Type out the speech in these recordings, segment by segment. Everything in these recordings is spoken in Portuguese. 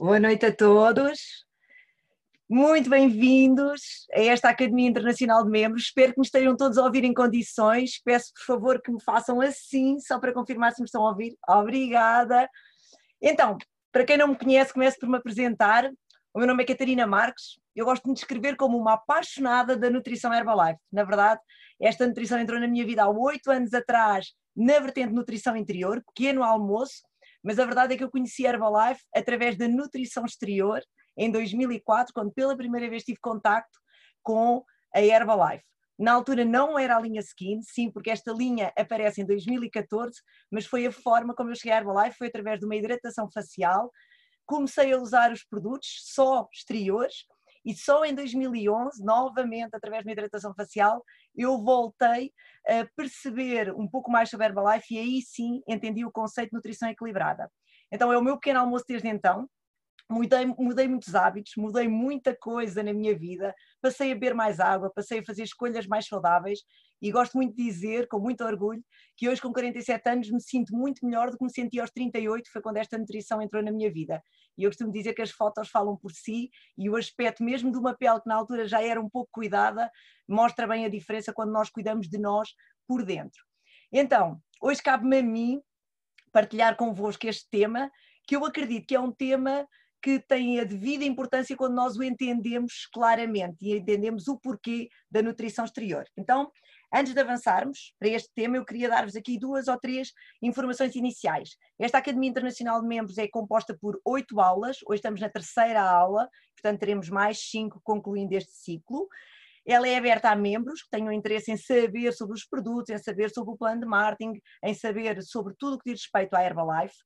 Boa noite a todos. Muito bem-vindos a esta Academia Internacional de Membros. Espero que me estejam todos a ouvir em condições. Peço, por favor, que me façam assim, só para confirmar se me estão a ouvir. Obrigada. Então, para quem não me conhece, começo por me apresentar. O meu nome é Catarina Marques. Eu gosto de me descrever como uma apaixonada da nutrição Herbalife. Na verdade, esta nutrição entrou na minha vida há oito anos atrás, na vertente nutrição interior, pequeno almoço, mas a verdade é que eu conheci Herbalife através da nutrição exterior em 2004, quando pela primeira vez tive contacto com a Herbalife. Na altura não era a linha Skin, sim, porque esta linha aparece em 2014, mas foi a forma como eu cheguei à Herbalife, foi através de uma hidratação facial. Comecei a usar os produtos só exteriores e só em 2011, novamente através uma hidratação facial, eu voltei a perceber um pouco mais sobre Herbalife e aí sim entendi o conceito de nutrição equilibrada. Então é o meu pequeno almoço desde então, mudei, mudei muitos hábitos, mudei muita coisa na minha vida, passei a beber mais água, passei a fazer escolhas mais saudáveis e gosto muito de dizer, com muito orgulho, que hoje com 47 anos me sinto muito melhor do que me senti aos 38, foi quando esta nutrição entrou na minha vida. E eu costumo dizer que as fotos falam por si e o aspecto mesmo de uma pele que na altura já era um pouco cuidada, mostra bem a diferença quando nós cuidamos de nós por dentro. Então, hoje cabe-me a mim partilhar convosco este tema, que eu acredito que é um tema que tem a devida importância quando nós o entendemos claramente e entendemos o porquê da nutrição exterior. Então, antes de avançarmos para este tema, eu queria dar-vos aqui duas ou três informações iniciais. Esta Academia Internacional de Membros é composta por oito aulas, hoje estamos na terceira aula, portanto teremos mais cinco concluindo este ciclo. Ela é aberta a membros que tenham interesse em saber sobre os produtos, em saber sobre o plano de marketing, em saber sobre tudo o que diz respeito à Herbalife.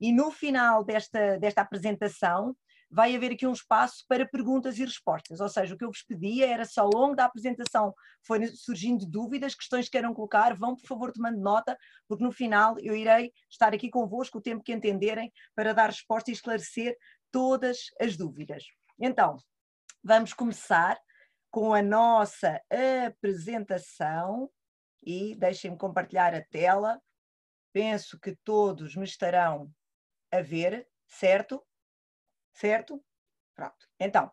E no final desta, desta apresentação, vai haver aqui um espaço para perguntas e respostas. Ou seja, o que eu vos pedia era se ao longo da apresentação forem surgindo dúvidas, questões que queiram colocar, vão por favor tomando nota, porque no final eu irei estar aqui convosco o tempo que entenderem para dar resposta e esclarecer todas as dúvidas. Então, vamos começar com a nossa apresentação e deixem-me compartilhar a tela. Penso que todos me estarão a ver, certo? Certo? Pronto. Então,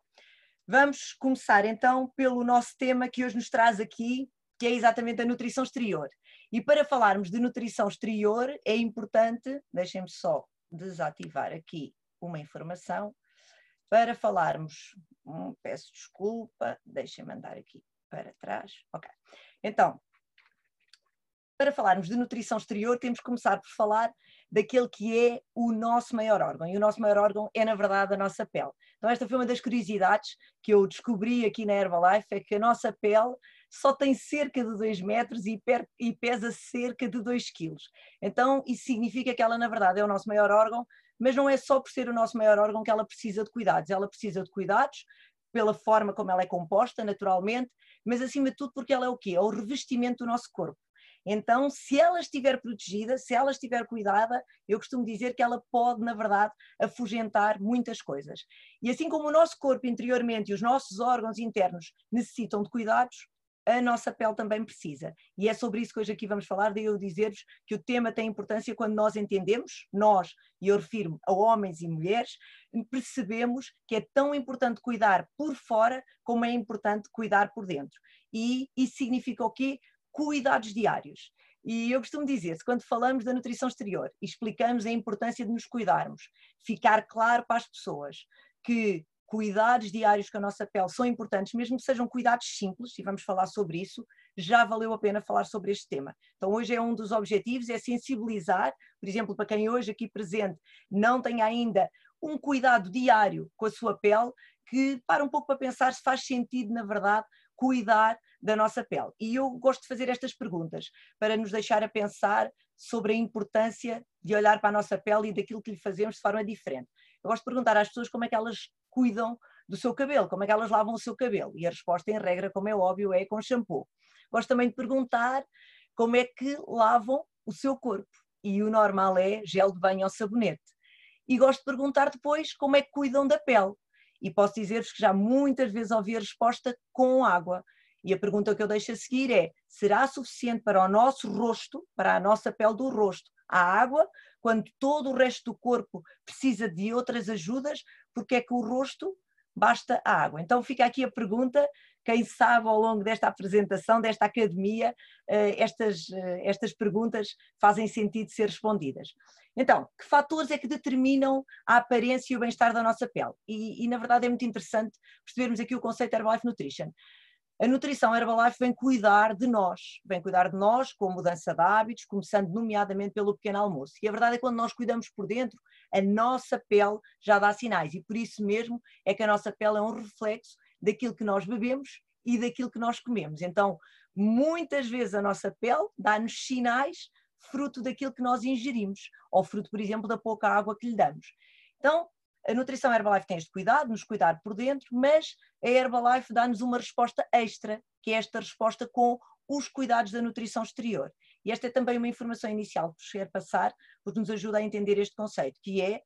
vamos começar então pelo nosso tema que hoje nos traz aqui, que é exatamente a nutrição exterior. E para falarmos de nutrição exterior, é importante, deixem-me só desativar aqui uma informação, para falarmos, hum, peço desculpa, deixem-me andar aqui para trás. Ok. Então, para falarmos de nutrição exterior, temos que começar por falar daquele que é o nosso maior órgão. E o nosso maior órgão é, na verdade, a nossa pele. Então, esta foi uma das curiosidades que eu descobri aqui na Herbalife: é que a nossa pele só tem cerca de 2 metros e, e pesa cerca de 2 quilos. Então, isso significa que ela, na verdade, é o nosso maior órgão, mas não é só por ser o nosso maior órgão que ela precisa de cuidados. Ela precisa de cuidados pela forma como ela é composta, naturalmente, mas acima de tudo porque ela é o quê? É o revestimento do nosso corpo. Então, se ela estiver protegida, se ela estiver cuidada, eu costumo dizer que ela pode, na verdade, afugentar muitas coisas. E assim como o nosso corpo interiormente e os nossos órgãos internos necessitam de cuidados, a nossa pele também precisa. E é sobre isso que hoje aqui vamos falar, daí eu dizer-vos que o tema tem importância quando nós entendemos, nós, e eu refiro a homens e mulheres, percebemos que é tão importante cuidar por fora como é importante cuidar por dentro. E isso significa o quê? Cuidados diários. E eu costumo dizer, quando falamos da nutrição exterior, explicamos a importância de nos cuidarmos, ficar claro para as pessoas que cuidados diários com a nossa pele são importantes, mesmo que sejam cuidados simples, e vamos falar sobre isso, já valeu a pena falar sobre este tema. Então hoje é um dos objetivos, é sensibilizar, por exemplo, para quem hoje aqui presente não tem ainda um cuidado diário com a sua pele, que para um pouco para pensar se faz sentido, na verdade, cuidar da nossa pele. E eu gosto de fazer estas perguntas para nos deixar a pensar sobre a importância de olhar para a nossa pele e daquilo que lhe fazemos de forma diferente. Eu gosto de perguntar às pessoas como é que elas cuidam do seu cabelo, como é que elas lavam o seu cabelo. E a resposta, em regra, como é óbvio, é com shampoo. Gosto também de perguntar como é que lavam o seu corpo. E o normal é gel de banho ou sabonete. E gosto de perguntar depois como é que cuidam da pele. E posso dizer-vos que já muitas vezes ouvi a resposta com água. E a pergunta que eu deixo a seguir é: será suficiente para o nosso rosto, para a nossa pele do rosto, à água, quando todo o resto do corpo precisa de outras ajudas, porque é que o rosto basta a água? Então fica aqui a pergunta quem sabe ao longo desta apresentação, desta academia, eh, estas, eh, estas perguntas fazem sentido ser respondidas. Então, que fatores é que determinam a aparência e o bem-estar da nossa pele? E, e, na verdade é muito interessante percebermos aqui o conceito Herbalife Nutrition. A nutrição Herbalife vem cuidar de nós, vem cuidar de nós com mudança de hábitos, começando nomeadamente pelo pequeno almoço. E a verdade é que quando nós cuidamos por dentro, a nossa pele já dá sinais e por isso mesmo é que a nossa pele é um reflexo daquilo que nós bebemos e daquilo que nós comemos. Então, muitas vezes a nossa pele dá-nos sinais fruto daquilo que nós ingerimos, ou fruto, por exemplo, da pouca água que lhe damos. Então, a nutrição Herbalife tem este cuidado, nos cuidar por dentro, mas a Herbalife dá-nos uma resposta extra, que é esta resposta com os cuidados da nutrição exterior. E esta é também uma informação inicial que vos quero passar, porque nos ajuda a entender este conceito, que é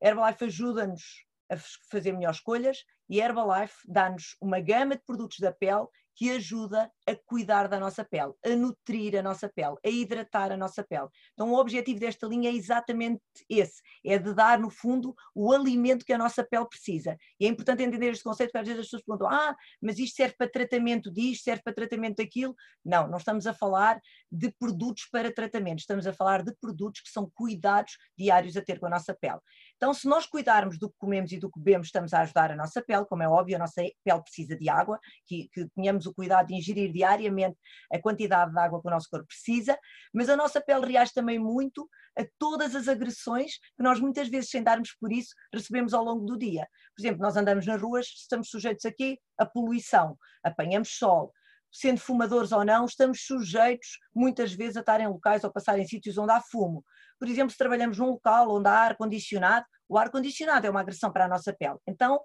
Herbalife ajuda-nos a fazer melhores escolhas e Herbalife dá-nos uma gama de produtos da pele que ajuda a cuidar da nossa pele, a nutrir a nossa pele, a hidratar a nossa pele. Então, o objetivo desta linha é exatamente esse: é de dar, no fundo, o alimento que a nossa pele precisa. E é importante entender este conceito, porque às vezes as pessoas perguntam: ah, mas isto serve para tratamento disto, serve para tratamento daquilo. Não, não estamos a falar de produtos para tratamento, estamos a falar de produtos que são cuidados diários a ter com a nossa pele. Então, se nós cuidarmos do que comemos e do que bebemos, estamos a ajudar a nossa pele, como é óbvio, a nossa pele precisa de água, que, que tenhamos o cuidado de ingerir diariamente a quantidade de água que o nosso corpo precisa, mas a nossa pele reage também muito a todas as agressões que nós muitas vezes, sem darmos por isso, recebemos ao longo do dia. Por exemplo, nós andamos nas ruas, estamos sujeitos aqui a poluição, apanhamos sol, sendo fumadores ou não, estamos sujeitos muitas vezes a estar em locais ou passar em sítios onde há fumo. Por exemplo, se trabalhamos num local onde há ar-condicionado, o ar-condicionado é uma agressão para a nossa pele. Então,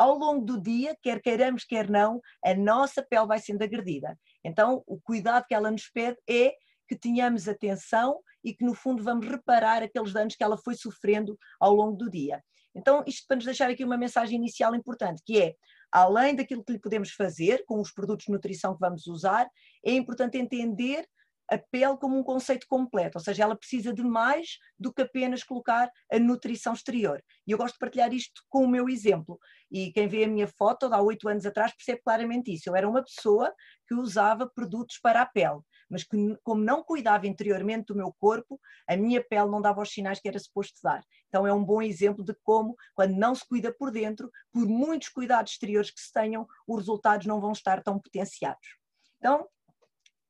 ao longo do dia, quer queiramos, quer não, a nossa pele vai sendo agredida. Então, o cuidado que ela nos pede é que tenhamos atenção e que, no fundo, vamos reparar aqueles danos que ela foi sofrendo ao longo do dia. Então, isto para nos deixar aqui uma mensagem inicial importante, que é, além daquilo que lhe podemos fazer com os produtos de nutrição que vamos usar, é importante entender a pele como um conceito completo, ou seja, ela precisa de mais do que apenas colocar a nutrição exterior. E eu gosto de partilhar isto com o meu exemplo. E quem vê a minha foto de há oito anos atrás percebe claramente isso. Eu era uma pessoa que usava produtos para a pele, mas que, como não cuidava interiormente do meu corpo, a minha pele não dava os sinais que era suposto dar. Então é um bom exemplo de como, quando não se cuida por dentro, por muitos cuidados exteriores que se tenham, os resultados não vão estar tão potenciados. Então,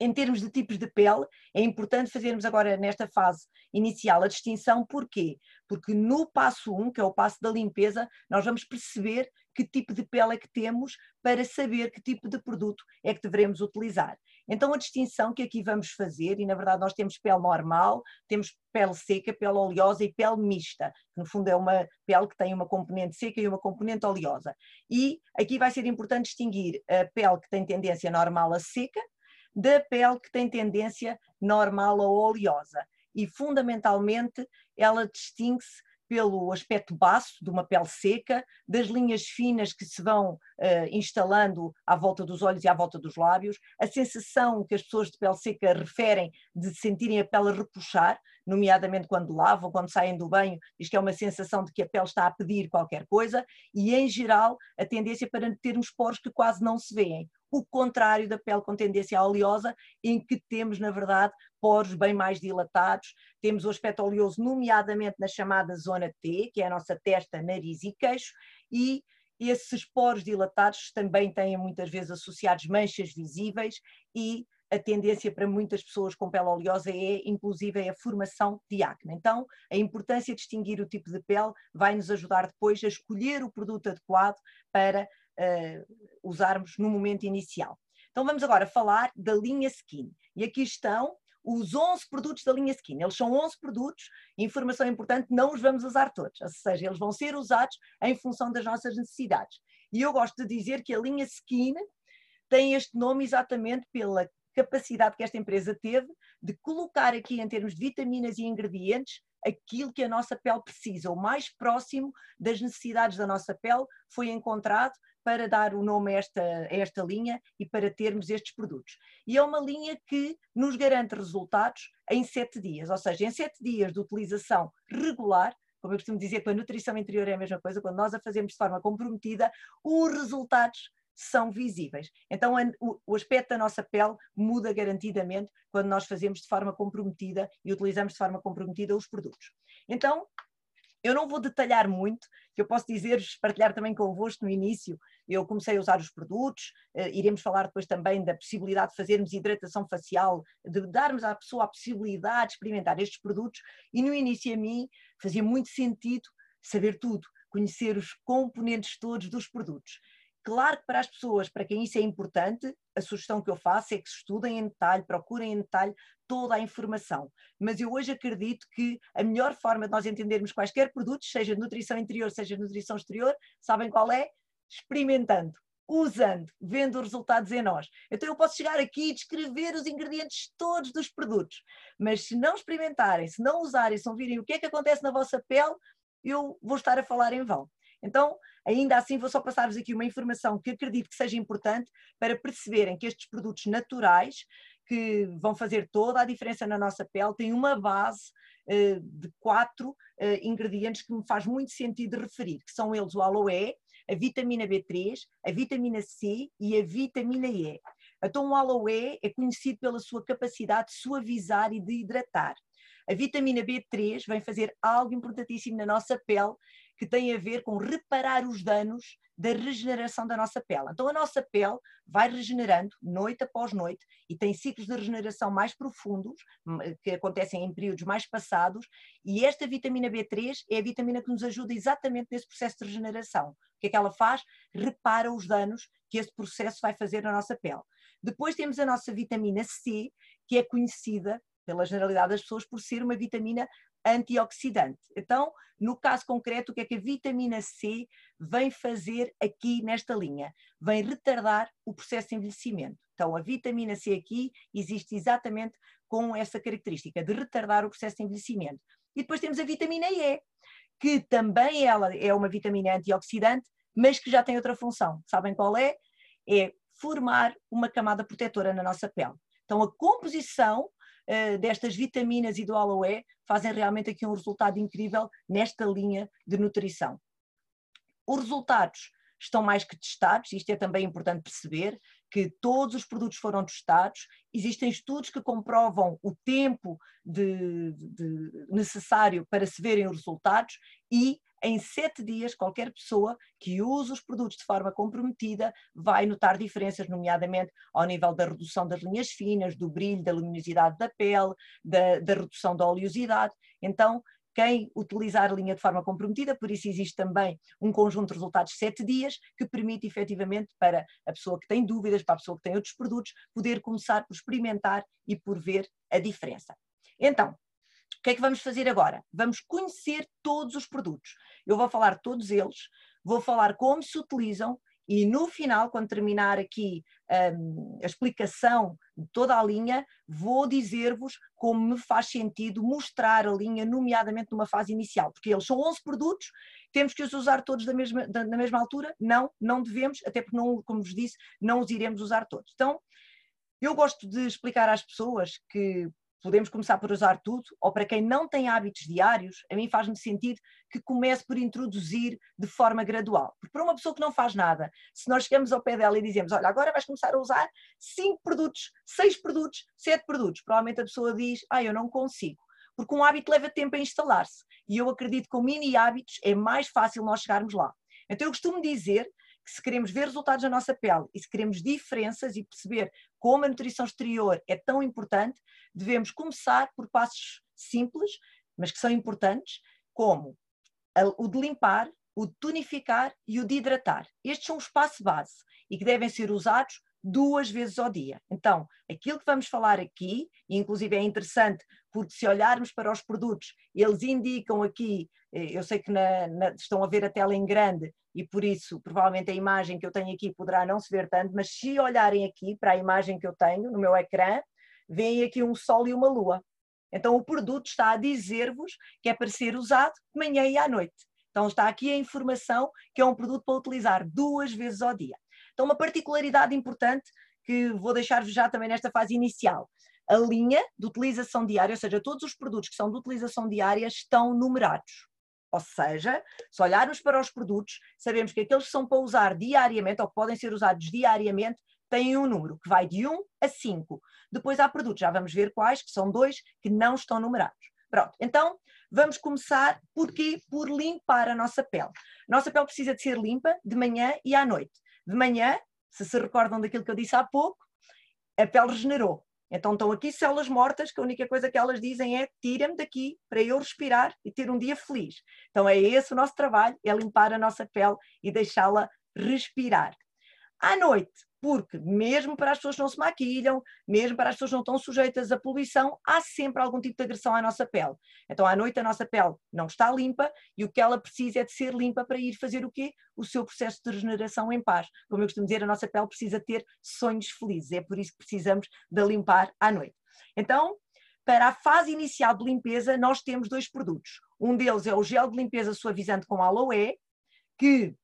em termos de tipos de pele, é importante fazermos agora nesta fase inicial a distinção, porquê? Porque no passo 1, um, que é o passo da limpeza, nós vamos perceber que tipo de pele é que temos para saber que tipo de produto é que devemos utilizar. Então a distinção que aqui vamos fazer, e na verdade nós temos pele normal, temos pele seca, pele oleosa e pele mista, que no fundo é uma pele que tem uma componente seca e uma componente oleosa. E aqui vai ser importante distinguir a pele que tem tendência normal a seca, da pele que tem tendência normal ou oleosa. E, fundamentalmente, ela distingue-se pelo aspecto baço de uma pele seca, das linhas finas que se vão uh, instalando à volta dos olhos e à volta dos lábios, a sensação que as pessoas de pele seca referem de sentirem a pele repuxar, nomeadamente quando lavam, quando saem do banho, diz que é uma sensação de que a pele está a pedir qualquer coisa, e em geral a tendência para termos poros que quase não se veem o contrário da pele com tendência oleosa, em que temos, na verdade, poros bem mais dilatados, temos o aspecto oleoso, nomeadamente na chamada zona T, que é a nossa testa, nariz e queixo, e esses poros dilatados também têm muitas vezes associados manchas visíveis e a tendência para muitas pessoas com pele oleosa é, inclusive, a formação de acne. Então, a importância de distinguir o tipo de pele vai nos ajudar depois a escolher o produto adequado para usarmos no momento inicial. Então vamos agora falar da linha Skin. E aqui estão os 11 produtos da linha Skin. Eles são 11 produtos, informação importante, não os vamos usar todos, ou seja, eles vão ser usados em função das nossas necessidades. E eu gosto de dizer que a linha Skin tem este nome exatamente pela capacidade que esta empresa teve de colocar aqui, em termos de vitaminas e ingredientes, aquilo que a nossa pele precisa. O mais próximo das necessidades da nossa pele foi encontrado para dar o nome a esta, a esta linha e para termos estes produtos. E é uma linha que nos garante resultados em sete dias, ou seja, em sete dias de utilização regular, como eu costumo dizer, com a nutrição interior é a mesma coisa, quando nós a fazemos de forma comprometida, os resultados são visíveis. Então, o aspecto da nossa pele muda garantidamente quando nós fazemos de forma comprometida e utilizamos de forma comprometida os produtos. Então, eu não vou detalhar muito, que eu posso dizer-vos, partilhar também convosco no início, eu comecei a usar os produtos, uh, iremos falar depois também da possibilidade de fazermos hidratação facial, de darmos à pessoa a possibilidade de experimentar estes produtos, e no início a mim fazia muito sentido saber tudo, conhecer os componentes todos dos produtos. Claro que para as pessoas, para quem isso é importante, a sugestão que eu faço é que estudem em detalhe, procurem em detalhe toda a informação. Mas eu hoje acredito que a melhor forma de nós entendermos quaisquer produtos, seja nutrição interior, seja nutrição exterior, sabem qual é? Experimentando, usando, vendo os resultados em nós. Então eu posso chegar aqui e descrever os ingredientes todos dos produtos, mas se não experimentarem, se não usarem, se não virem o que é que acontece na vossa pele, eu vou estar a falar em vão. Então, ainda assim, vou só passar-vos aqui uma informação que acredito que seja importante para perceberem que estes produtos naturais, que vão fazer toda a diferença na nossa pele, têm uma base uh, de quatro uh, ingredientes que me faz muito sentido referir, que são eles o aloe, a vitamina B3, a vitamina C e a vitamina E. Então, o aloe é conhecido pela sua capacidade de suavizar e de hidratar. A vitamina B3 vem fazer algo importantíssimo na nossa pele, que tem a ver com reparar os danos da regeneração da nossa pele. Então a nossa pele vai regenerando noite após noite e tem ciclos de regeneração mais profundos, hum, que acontecem em períodos mais passados, e esta vitamina B3 é a vitamina que nos ajuda exatamente nesse processo de regeneração. O que é que ela faz? Repara os danos que esse processo vai fazer na nossa pele. Depois temos a nossa vitamina C, que é conhecida pela generalidade das pessoas por ser uma vitamina antioxidante. Então, no caso concreto, o que é que a vitamina C vem fazer aqui nesta linha? Vem retardar o processo de envelhecimento. Então, a vitamina C aqui existe exatamente com essa característica de retardar o processo de envelhecimento. E depois temos a vitamina E, que também ela é uma vitamina antioxidante, mas que já tem outra função. Sabem qual é? É formar uma camada protetora na nossa pele. Então, a composição uh, destas vitaminas e do aloe fazem realmente aqui um resultado incrível nesta linha de nutrição. Os resultados estão mais que testados, isto é também importante perceber, que todos os produtos foram testados, existem estudos que comprovam o tempo de, de, necessário para se verem os resultados e em sete dias, qualquer pessoa que use os produtos de forma comprometida vai notar diferenças, nomeadamente ao nível da redução das linhas finas, do brilho, da luminosidade da pele, da, da redução da oleosidade. Então, quem utilizar a linha de forma comprometida, por isso existe também um conjunto de resultados de sete dias que permite efetivamente para a pessoa que tem dúvidas, para a pessoa que tem outros produtos, poder começar por experimentar e por ver a diferença. Então, o que é que vamos fazer agora? Vamos conhecer todos os produtos. Eu vou falar todos eles, vou falar como se utilizam e no final, quando terminar aqui um, a explicação de toda a linha, vou dizer-vos como me faz sentido mostrar a linha, nomeadamente numa fase inicial, porque eles são 11 produtos, temos que os usar todos da mesma, da, na mesma altura? Não, não devemos, até porque, não, como vos disse, não os iremos usar todos. Então, eu gosto de explicar às pessoas que podemos começar por usar tudo, ou para quem não tem hábitos diários, a mim faz-me sentido que comece por introduzir de forma gradual. Porque para uma pessoa que não faz nada, se nós chegamos ao pé dela e dizemos, olha, agora vais começar a usar cinco produtos, seis produtos, sete produtos, provavelmente a pessoa diz, ah, eu não consigo. Porque um hábito leva tempo a instalar-se. E eu acredito que com mini hábitos é mais fácil nós chegarmos lá. Então eu costumo dizer que se queremos ver resultados na nossa pele e se queremos diferenças e perceber como a nutrição exterior é tão importante, devemos começar por passos simples, mas que são importantes, como o de limpar, o de tonificar e o de hidratar. Estes são os passos base e que devem ser usados duas vezes ao dia. Então, aquilo que vamos falar aqui, e inclusive é interessante porque se olharmos para os produtos, eles indicam aqui, eh, eu sei que na, na, estão a ver a tela em grande e por isso provavelmente a imagem que eu tenho aqui poderá não se ver tanto, mas se olharem aqui para a imagem que eu tenho no meu ecrã, veem aqui um sol e uma lua. Então o produto está a dizer-vos que é para ser usado de manhã e à noite. Então está aqui a informação que é um produto para utilizar duas vezes ao dia. Então uma particularidade importante que vou deixar-vos já também nesta fase inicial. A linha de utilização diária, ou seja, todos os produtos que são de utilização diária estão numerados. Ou seja, se olharmos para os produtos, sabemos que aqueles que são para usar diariamente ou que podem ser usados diariamente têm um número que vai de 1 a 5. Depois há produtos, já vamos ver quais, que são dois que não estão numerados. Pronto, então vamos começar porquê? Por limpar a nossa pele. Nossa pele precisa de ser limpa de manhã e à noite. De manhã, se se recordam daquilo que eu disse há pouco, a pele regenerou. Então estão aqui células mortas que a única coisa que elas dizem é tira-me daqui para eu respirar e ter um dia feliz. Então é esse o nosso trabalho, é limpar a nossa pele e deixá-la respirar. À noite, porque mesmo para as pessoas que não se maquilham, mesmo para as pessoas que não estão sujeitas à poluição, há sempre algum tipo de agressão à nossa pele. Então, à noite, a nossa pele não está limpa e o que ela precisa é de ser limpa para ir fazer o quê? O seu processo de regeneração em paz. Como eu costumo dizer, a nossa pele precisa ter sonhos felizes. É por isso que precisamos de limpar à noite. Então, para a fase inicial de limpeza, nós temos dois produtos. Um deles é o gel de limpeza suavizante com aloe, que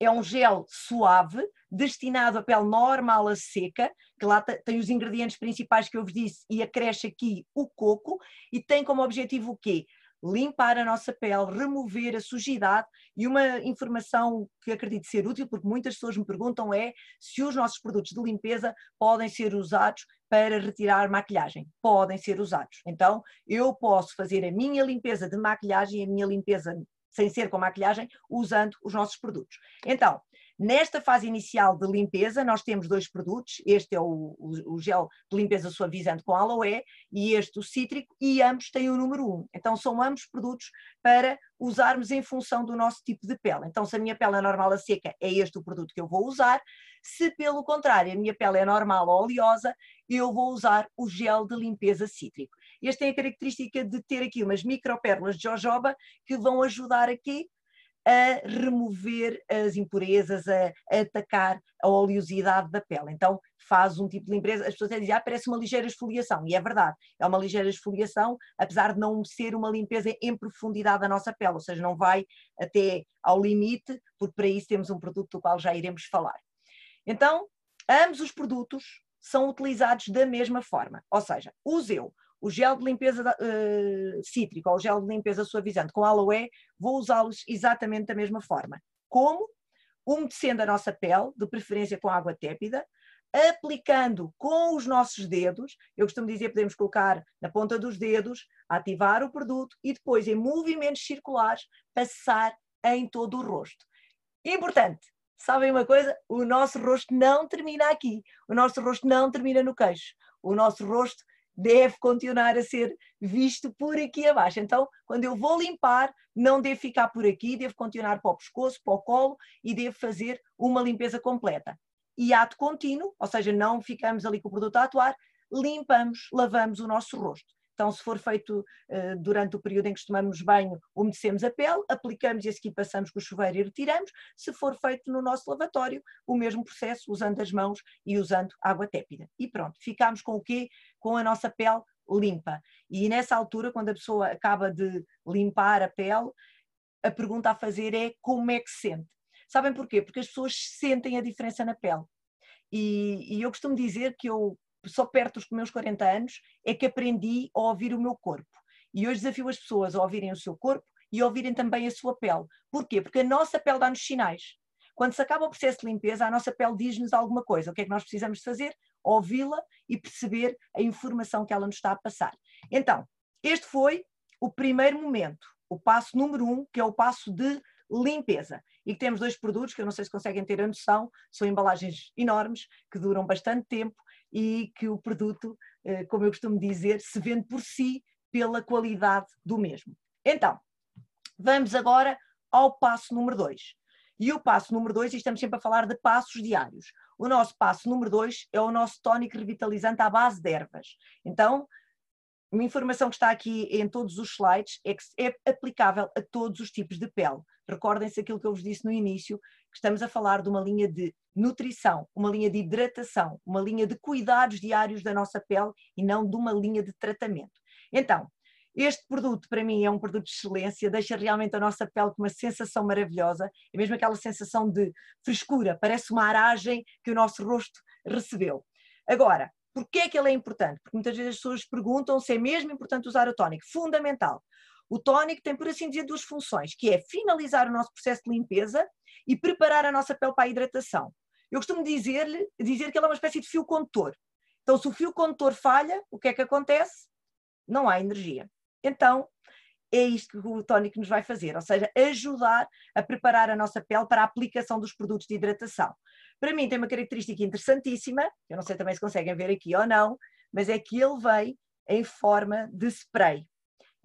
é um gel suave, destinado à pele normal a seca, que lá tem os ingredientes principais que eu vos disse e acresce aqui o coco, e tem como objetivo o quê? Limpar a nossa pele, remover a sujidade e uma informação que acredito ser útil, porque muitas pessoas me perguntam é se os nossos produtos de limpeza podem ser usados para retirar maquilhagem. Podem ser usados. Então, eu posso fazer a minha limpeza de maquilhagem, a minha limpeza sem ser com maquilhagem, usando os nossos produtos. Então, Nesta fase inicial de limpeza, nós temos dois produtos. Este é o, o, o, gel de limpeza suavizante com aloe e este o cítrico, e ambos têm o número 1. Então, são ambos produtos para usarmos em função do nosso tipo de pele. Então, se a minha pele é normal a seca, é este o produto que eu vou usar. Se, pelo contrário, a minha pele é normal ou oleosa, eu vou usar o gel de limpeza cítrico. Este tem a característica de ter aqui umas micropérolas de jojoba que vão ajudar aqui a remover as impurezas, a, a, atacar a oleosidade da pele. Então faz um tipo de limpeza, as pessoas dizem, ah, parece uma ligeira esfoliação, e é verdade, é uma ligeira esfoliação, apesar de não ser uma limpeza em profundidade da nossa pele, ou seja, não vai até ao limite, porque para isso temos um produto do qual já iremos falar. Então, ambos os produtos são utilizados da mesma forma, ou seja, Zeu o gel de limpeza uh, cítrico ou o gel de limpeza suavizante com aloe, vou usá-los exatamente da mesma forma. Como? Umedecendo a nossa pele, de preferência com água tépida, aplicando com os nossos dedos, eu costumo dizer, podemos colocar na ponta dos dedos, ativar o produto e depois, em movimentos circulares, passar em todo o rosto. Importante, sabem uma coisa? O nosso rosto não termina aqui, o nosso rosto não termina no queixo, o nosso rosto deve continuar a ser visto por aqui abaixo. Então, quando eu vou limpar, não devo ficar por aqui, devo continuar para o pescoço, para o colo e devo fazer uma limpeza completa. E ato contínuo, ou seja, não ficamos ali com o produto a atuar, limpamos, lavamos o nosso rosto. Então, se for feito uh, durante o período em que tomamos banho, umedecemos a pele, aplicamos e a seguir passamos com o chuveiro e retiramos. Se for feito no nosso lavatório, o mesmo processo, usando as mãos e usando água tépida. E pronto, ficamos com o quê? Com a nossa pele limpa. E nessa altura, quando a pessoa acaba de limpar a pele, a pergunta a fazer é como é que se sente? Sabem porquê? Porque as pessoas sentem a diferença na pele. E, e eu costumo dizer que eu só perto dos meus 40 anos é que aprendi a ouvir o meu corpo. E hoje desafio as pessoas a ouvirem o seu corpo e a ouvirem também a sua pele. Porquê? Porque a nossa pele dá-nos sinais. Quando se acaba o processo de limpeza, a nossa pele diz-nos alguma coisa. O que é que nós precisamos fazer? Ouvi-la e perceber a informação que ela nos está a passar. Então, este foi o primeiro momento, o passo número um, que é o passo de limpeza. E temos dois produtos que eu não sei se conseguem ter a noção, são embalagens enormes, que duram bastante tempo e que o produto, eh, como eu costumo dizer, se vende por si pela qualidade do mesmo. Então, vamos agora ao passo número 2. E o passo número 2, e estamos sempre a falar de passos diários. O nosso passo número 2 é o nosso tónico revitalizante à base de ervas. Então, uma informação que está aqui em todos os slides é que é aplicável a todos os tipos de pele. Recordem-se aquilo que eu vos disse no início, estamos a falar de uma linha de nutrição, uma linha de hidratação, uma linha de cuidados diários da nossa pele e não de uma linha de tratamento. Então, este produto, para mim, é um produto de excelência, deixa realmente a nossa pele com uma sensação maravilhosa, é mesmo aquela sensação de frescura, parece uma aragem que o nosso rosto recebeu. Agora, porquê é que ele é importante? Porque muitas vezes as pessoas perguntam se é mesmo importante usar o tónico. Fundamental. O tónico tem, por assim dizer, duas funções, que é finalizar o nosso processo de limpeza e preparar a nossa pele para a hidratação. Eu costumo dizer-lhe dizer que ele é uma espécie de fio condutor. Então, se o fio condutor falha, o que é que acontece? Não há energia. Então, é isto que o tónico nos vai fazer, ou seja, ajudar a preparar a nossa pele para a aplicação dos produtos de hidratação. Para mim tem uma característica interessantíssima, eu não sei também se conseguem ver aqui ou não, mas é que ele vem em forma de spray.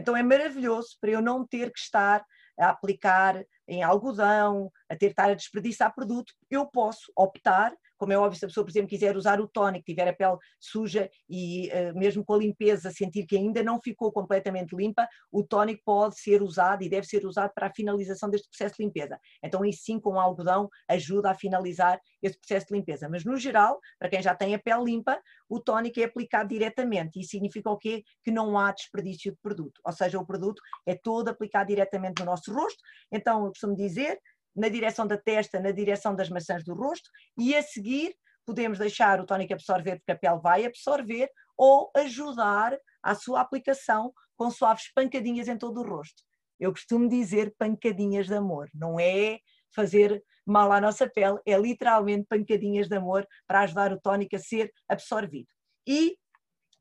Então é maravilhoso para eu não ter que estar a aplicar em algodão, a ter estar a desperdiçar produto, eu posso optar como é óbvio, se a pessoa, por exemplo, quiser usar o tónico, tiver a pele suja e uh, mesmo com a limpeza sentir que ainda não ficou completamente limpa, o tónico pode ser usado e deve ser usado para a finalização deste processo de limpeza. Então, aí sim, com o algodão, ajuda a finalizar esse processo de limpeza. Mas, no geral, para quem já tem a pele limpa, o tónico é aplicado diretamente. E significa o quê? Que não há desperdício de produto. Ou seja, o produto é todo aplicado diretamente no nosso rosto. Então, eu costumo dizer, na direção da testa, na direção das maçãs do rosto, e a seguir podemos deixar o tónico absorver, porque a pele vai absorver, ou ajudar à sua aplicação com suaves pancadinhas em todo o rosto. Eu costumo dizer pancadinhas de amor, não é fazer mal à nossa pele, é literalmente pancadinhas de amor para ajudar o tónico a ser absorvido. E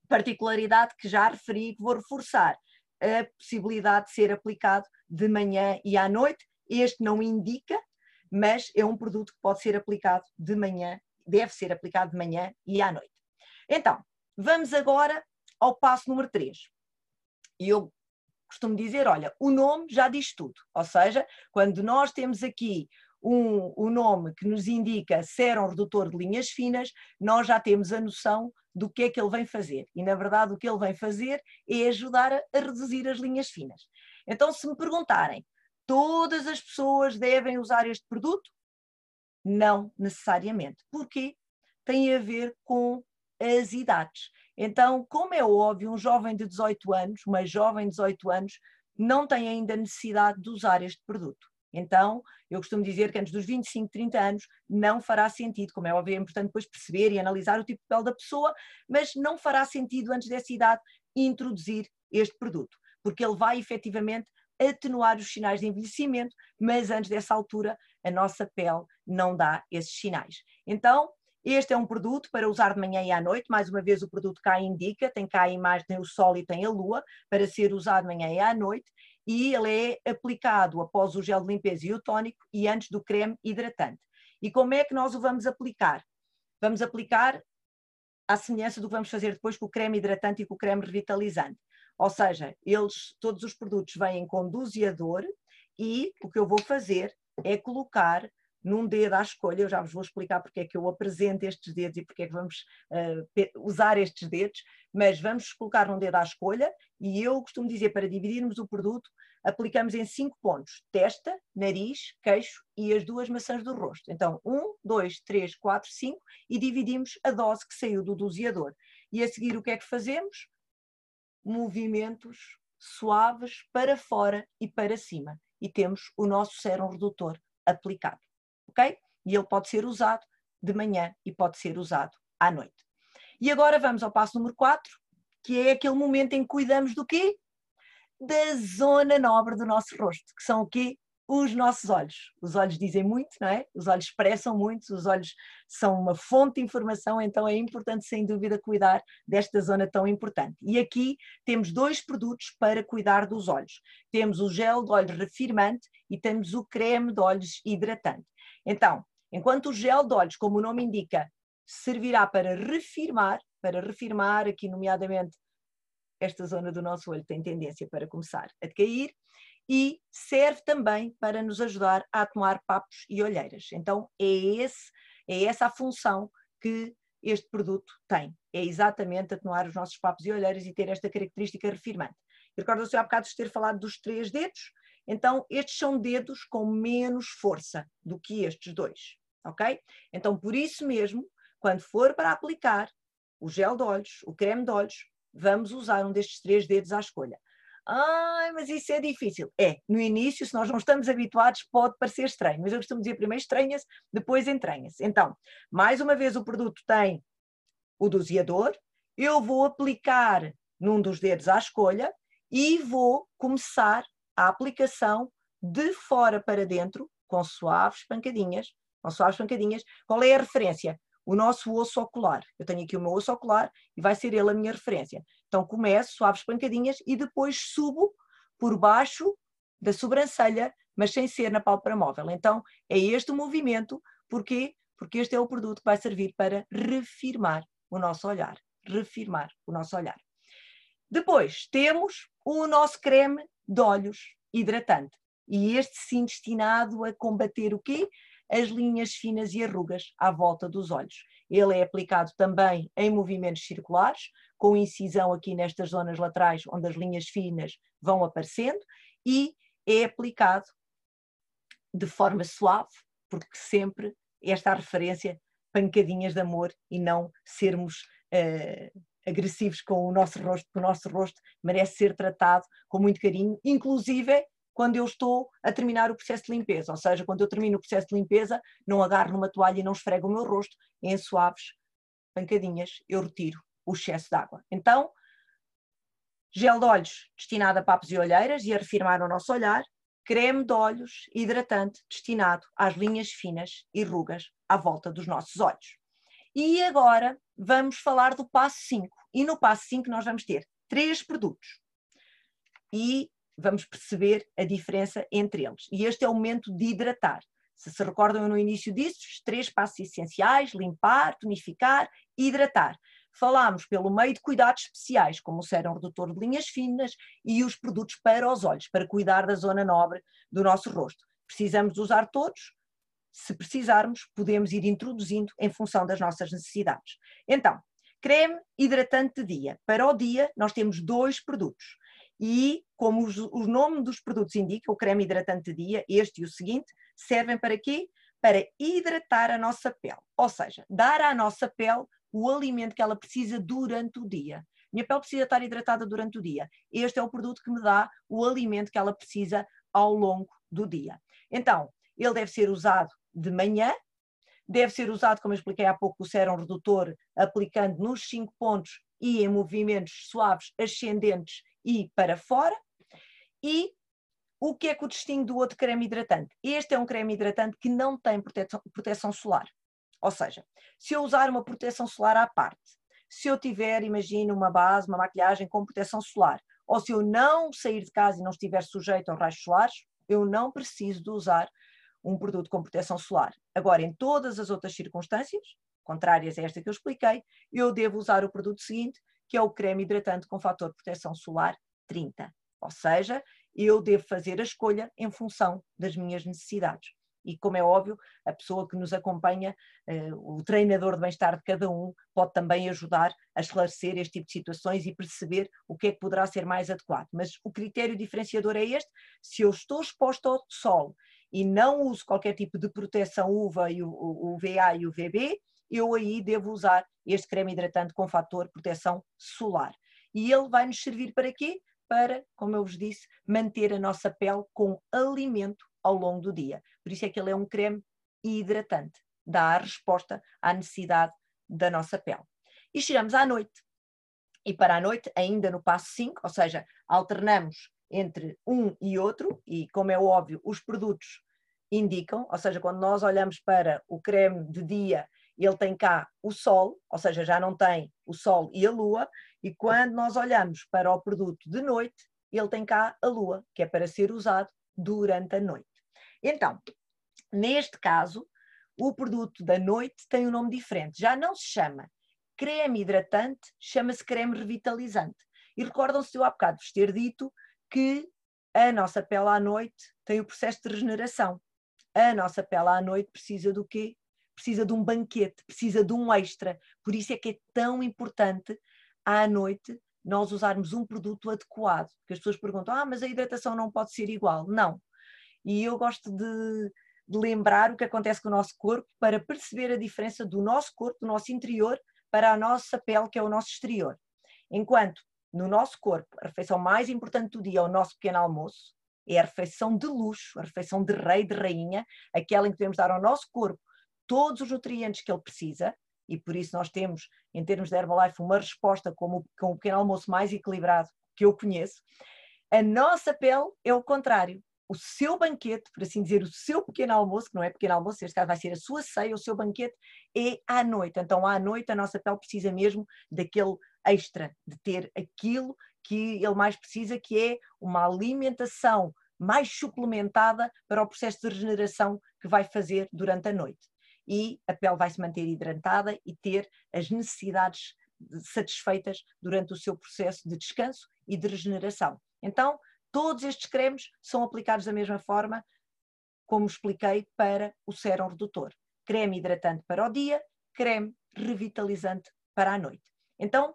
particularidade que já referi, que vou reforçar, a possibilidade de ser aplicado de manhã e à noite, este não indica, mas é um produto que pode ser aplicado de manhã, deve ser aplicado de manhã e à noite. Então, vamos agora ao passo número 3. E eu costumo dizer, olha, o nome já diz tudo. Ou seja, quando nós temos aqui um, um nome que nos indica sérum redutor de linhas finas, nós já temos a noção do que é que ele vem fazer. E, na verdade, o que ele vem fazer é ajudar a, a reduzir as linhas finas. Então, se me perguntarem todas as pessoas devem usar este produto? Não necessariamente. Porquê? Tem a ver com as idades. Então, como é óbvio, um jovem de 18 anos, uma jovem de 18 anos, não tem ainda necessidade de usar este produto. Então, eu costumo dizer que antes dos 25, 30 anos não fará sentido, como é óbvio, é importante depois perceber e analisar o tipo de pele da pessoa, mas não fará sentido antes dessa idade introduzir este produto, porque ele vai efetivamente atenuar os sinais de envelhecimento, mas antes dessa altura a nossa pele não dá esses sinais. Então, este é um produto para usar de manhã e à noite, mais uma vez o produto cá indica, tem cá a imagem, tem o sol e tem a lua, para ser usado de manhã e à noite, e ele é aplicado após o gel de limpeza e o tónico e antes do creme hidratante. E como é que nós o vamos aplicar? Vamos aplicar à semelhança do que vamos fazer depois com o creme hidratante e com o creme revitalizante. Ou seja, eles, todos os produtos vêm com doseador e o que eu vou fazer é colocar num dedo à escolha, eu já vos vou explicar porque é que eu apresento estes dedos e porque é que vamos uh, usar estes dedos, mas vamos colocar num dedo à escolha e eu costumo dizer para dividirmos o produto, aplicamos em cinco pontos, testa, nariz, queixo e as duas maçãs do rosto. Então, um, dois, três, quatro, cinco e dividimos a dose que saiu do doseador. E a seguir o que é que fazemos? Movimentos suaves para fora e para cima. E temos o nosso sérum redutor aplicado, ok? E ele pode ser usado de manhã e pode ser usado à noite. E agora vamos ao passo número 4, que é aquele momento em que cuidamos do quê? Da zona nobre do nosso rosto, que são o quê? Os nossos olhos. Os olhos dizem muito, não é? Os olhos expressam muito, os olhos são uma fonte de informação, então é importante, sem dúvida, cuidar desta zona tão importante. E aqui temos dois produtos para cuidar dos olhos. Temos o gel de olhos refirmante e temos o creme de olhos hidratante. Então, enquanto o gel de olhos, como o nome indica, servirá para refirmar, para refirmar aqui, nomeadamente, esta zona do nosso olho tem tendência para começar a decair, e serve também para nos ajudar a atenuar papos e olheiras. Então é, esse, é essa a função que este produto tem, é exatamente atenuar os nossos papos e olheiras e ter esta característica refirmante. Recorda-se há bocado de ter falado dos três dedos, então estes são dedos com menos força do que estes dois, ok? Então por isso mesmo, quando for para aplicar o gel de olhos, o creme de olhos, vamos usar um destes três dedos à escolha. Ai, mas isso é difícil. É, no início, se nós não estamos habituados, pode parecer estranho, mas eu costumo dizer primeiro estranha-se, depois entranha-se. Então, mais uma vez, o produto tem o doseador, eu vou aplicar num dos dedos à escolha e vou começar a aplicação de fora para dentro, com suaves pancadinhas, com suaves pancadinhas. Qual é a referência? O nosso osso ocular. Eu tenho aqui o meu osso ocular e vai ser ele a minha referência. Então começo suaves pancadinhas e depois subo por baixo da sobrancelha, mas sem ser na pálpebra móvel. Então é este o movimento, porquê? Porque este é o produto que vai servir para refirmar o nosso olhar, refirmar o nosso olhar. Depois temos o nosso creme de olhos hidratante. E este sim destinado a combater o quê? As linhas finas e arrugas à volta dos olhos. Ele é aplicado também em movimentos circulares, com incisão aqui nestas zonas laterais, onde as linhas finas vão aparecendo, e é aplicado de forma suave, porque sempre esta referência pancadinhas de amor e não sermos uh, agressivos com o nosso rosto, porque o nosso rosto merece ser tratado com muito carinho, inclusive quando eu estou a terminar o processo de limpeza, ou seja, quando eu termino o processo de limpeza, não agarro numa toalha e não esfrego o meu rosto. Em suaves pancadinhas, eu retiro o excesso de água. Então, gel de olhos destinado a papos e olheiras e a reafirmar o nosso olhar, creme de olhos hidratante destinado às linhas finas e rugas à volta dos nossos olhos. E agora vamos falar do passo 5. E no passo 5 nós vamos ter três produtos. E vamos perceber a diferença entre eles. E este é o momento de hidratar. Se se recordam, no início disse, os três passos essenciais, limpar, tonificar hidratar falámos pelo meio de cuidados especiais, como o sérum redutor de linhas finas e os produtos para os olhos, para cuidar da zona nobre do nosso rosto. Precisamos usar todos? Se precisarmos, podemos ir introduzindo em função das nossas necessidades. Então, creme hidratante de dia. Para o dia, nós temos dois produtos. E, como os, o nome dos produtos indica, o creme hidratante de dia, este e o seguinte, servem para quê? Para hidratar a nossa pele. Ou seja, dar à nossa pele o alimento que ela precisa durante o dia. Minha pele precisa estar hidratada durante o dia. Este é o produto que me dá o alimento que ela precisa ao longo do dia. Então, ele deve ser usado de manhã, deve ser usado, como eu expliquei há pouco, o sérum redutor, aplicando nos cinco pontos e em movimentos suaves, ascendentes e para fora. E o que é que o distingue do outro creme hidratante? Este é um creme hidratante que não tem proteção, proteção solar. Ou seja, se eu usar uma proteção solar à parte, se eu tiver, imagina, uma base, uma maquilhagem com proteção solar, ou se eu não sair de casa e não estiver sujeito aos raios solares, eu não preciso de usar um produto com proteção solar. Agora, em todas as outras circunstâncias, contrárias a esta que eu expliquei, eu devo usar o produto seguinte, que é o creme hidratante com fator de proteção solar 30. Ou seja, eu devo fazer a escolha em função das minhas necessidades e, como é óbvio, a pessoa que nos acompanha, eh, o treinador de bem-estar de cada um, pode também ajudar a esclarecer este tipo de situações e perceber o que é que poderá ser mais adequado. Mas o critério diferenciador é este: se eu estou exposto ao sol e não uso qualquer tipo de proteção UVA e o UVA e o VB, eu aí devo usar este creme hidratante com fator proteção solar. E ele vai nos servir para quê? Para, como eu vos disse, manter a nossa pele com alimento ao longo do dia. Por isso é que ele é um creme hidratante, dá a resposta à necessidade da nossa pele. E chegamos à noite. E para a noite, ainda no passo 5, ou seja, alternamos entre um e outro, e como é óbvio, os produtos indicam, ou seja, quando nós olhamos para o creme de dia, ele tem cá o sol, ou seja, já não tem o sol e a lua, e quando nós olhamos para o produto de noite, ele tem cá a lua, que é para ser usado durante a noite. Então, neste caso, o produto da noite tem um nome diferente. Já não se chama creme hidratante, chama-se creme revitalizante. E recordam-se eu há bocado vos ter dito que a nossa pele à noite tem o processo de regeneração. A nossa pele à noite precisa do quê? Precisa de um banquete, precisa de um extra. Por isso é que é tão importante à noite nós usarmos um produto adequado. Porque as pessoas perguntam: ah, mas a hidratação não pode ser igual. Não. E eu gosto de, de lembrar o que acontece com o nosso corpo para perceber a diferença do nosso corpo, do nosso interior, para a nossa pele, que é o nosso exterior. Enquanto no nosso corpo a refeição mais importante do dia é o nosso pequeno almoço, é a refeição de luxo, a refeição de rei, de rainha, aquela em que devemos dar ao nosso corpo todos os nutrientes que ele precisa, e por isso nós temos, em termos de Herbalife, uma resposta como, com o pequeno almoço mais equilibrado que eu conheço. A nossa pele é o contrário. O seu banquete, por assim dizer, o seu pequeno almoço, que não é pequeno almoço, este caso vai ser a sua ceia, o seu banquete, é à noite. Então, à noite, a nossa pele precisa mesmo daquele extra, de ter aquilo que ele mais precisa, que é uma alimentação mais suplementada para o processo de regeneração que vai fazer durante a noite. E a pele vai se manter hidratada e ter as necessidades satisfeitas durante o seu processo de descanso e de regeneração. Então, todos estes cremes são aplicados da mesma forma, como expliquei, para o sérum redutor. Creme hidratante para o dia, creme revitalizante para a noite. Então,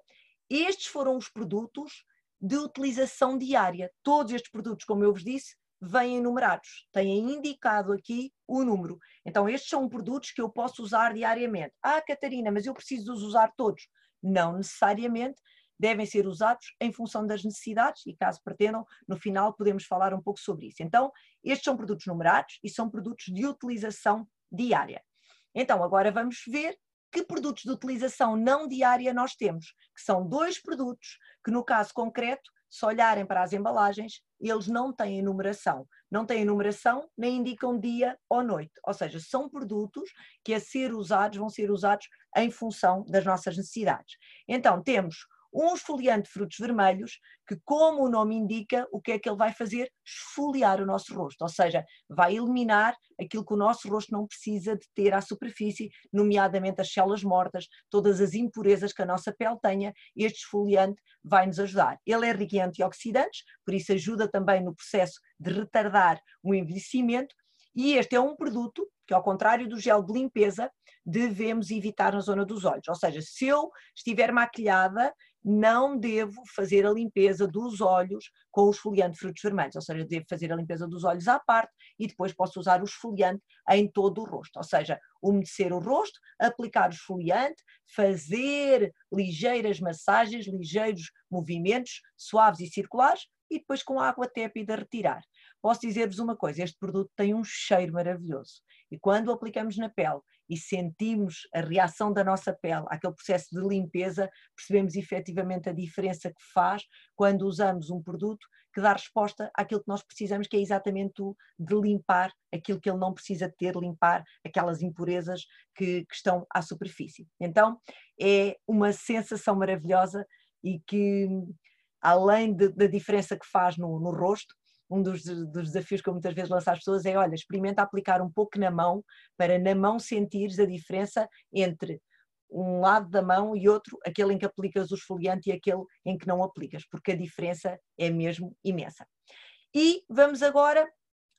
estes foram os produtos de utilização diária. Todos estes produtos, como eu vos disse, vêm enumerados, têm indicado aqui o número. Então, estes são produtos que eu posso usar diariamente. Ah, Catarina, mas eu preciso os usar todos. Não necessariamente, devem ser usados em função das necessidades e, caso pretendam, no final podemos falar um pouco sobre isso. Então, estes são produtos numerados e são produtos de utilização diária. Então, agora vamos ver que produtos de utilização não diária nós temos, que são dois produtos que, no caso concreto, se olharem para as embalagens, eles não têm numeração. Não têm numeração nem indicam dia ou noite. Ou seja, são produtos que a ser usados vão ser usados em função das nossas necessidades. Então, temos um esfoliante de frutos vermelhos, que, como o nome indica, o que é que ele vai fazer? Esfoliar o nosso rosto, ou seja, vai eliminar aquilo que o nosso rosto não precisa de ter à superfície, nomeadamente as células mortas, todas as impurezas que a nossa pele tenha, este esfoliante vai nos ajudar. Ele é rico em antioxidantes, por isso ajuda também no processo de retardar o envelhecimento, e este é um produto que, ao contrário do gel de limpeza, devemos evitar na zona dos olhos. Ou seja, se eu estiver maquilhada, não devo fazer a limpeza dos olhos com o esfoliante de frutos vermelhos, ou seja, devo fazer a limpeza dos olhos à parte e depois posso usar o esfoliante em todo o rosto, ou seja, umedecer o rosto, aplicar o esfoliante, fazer ligeiras massagens, ligeiros movimentos suaves e circulares e depois com água tépida retirar. Posso dizer-vos uma coisa: este produto tem um cheiro maravilhoso e quando aplicamos na pele e sentimos a reação da nossa pele àquele processo de limpeza, percebemos efetivamente a diferença que faz quando usamos um produto que dá resposta àquilo que nós precisamos, que é exatamente o de limpar aquilo que ele não precisa ter, limpar aquelas impurezas que, que estão à superfície. Então é uma sensação maravilhosa e que, além da diferença que faz no, no rosto, um dos, dos, desafios que eu muitas vezes lanço às pessoas é: olha, experimenta aplicar um pouco na mão, para na mão sentires a diferença entre um lado da mão e outro, aquele em que aplicas o esfoliante e aquele em que não aplicas, porque a diferença é mesmo imensa. E vamos agora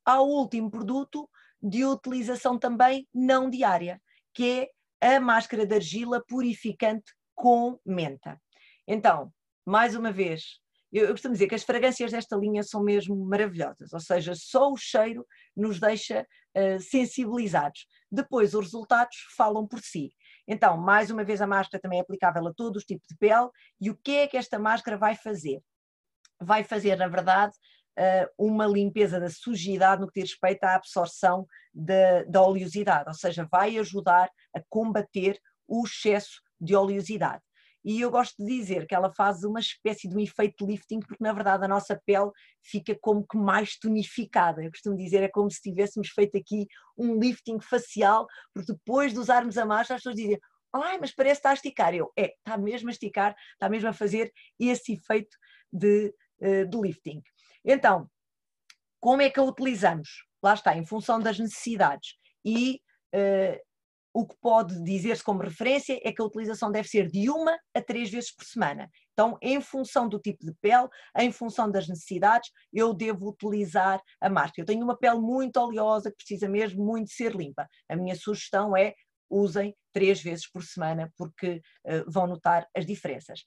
ao último produto de utilização também não diária, que é a máscara de argila purificante com menta. Então, mais uma vez, eu, costumo dizer que as fragrâncias desta linha são mesmo maravilhosas, ou seja, só o cheiro nos deixa uh, sensibilizados. Depois, os resultados falam por si. Então, mais uma vez, a máscara também é aplicável a todos os tipos de pele. E o que é que esta máscara vai fazer? Vai fazer, na verdade, uh, uma limpeza da sujidade no que diz respeito à absorção da oleosidade, ou seja, vai ajudar a combater o excesso de oleosidade e eu gosto de dizer que ela faz uma espécie de um efeito lifting, porque na verdade a nossa pele fica como que mais tonificada. Eu costumo dizer, é como se tivéssemos feito aqui um lifting facial, porque depois de usarmos a máscara as pessoas dizem, ai, mas parece que está a esticar. Eu, é, está mesmo a esticar, está mesmo a fazer esse efeito de, eh, de lifting. Então, como é que a utilizamos? Lá está, em função das necessidades. E uh, o que pode dizer-se como referência é que a utilização deve ser de uma a três vezes por semana. Então, em função do tipo de pele, em função das necessidades, eu devo utilizar a máscara. Eu tenho uma pele muito oleosa que precisa mesmo muito ser limpa. A minha sugestão é usem três vezes por semana, porque uh, vão notar as diferenças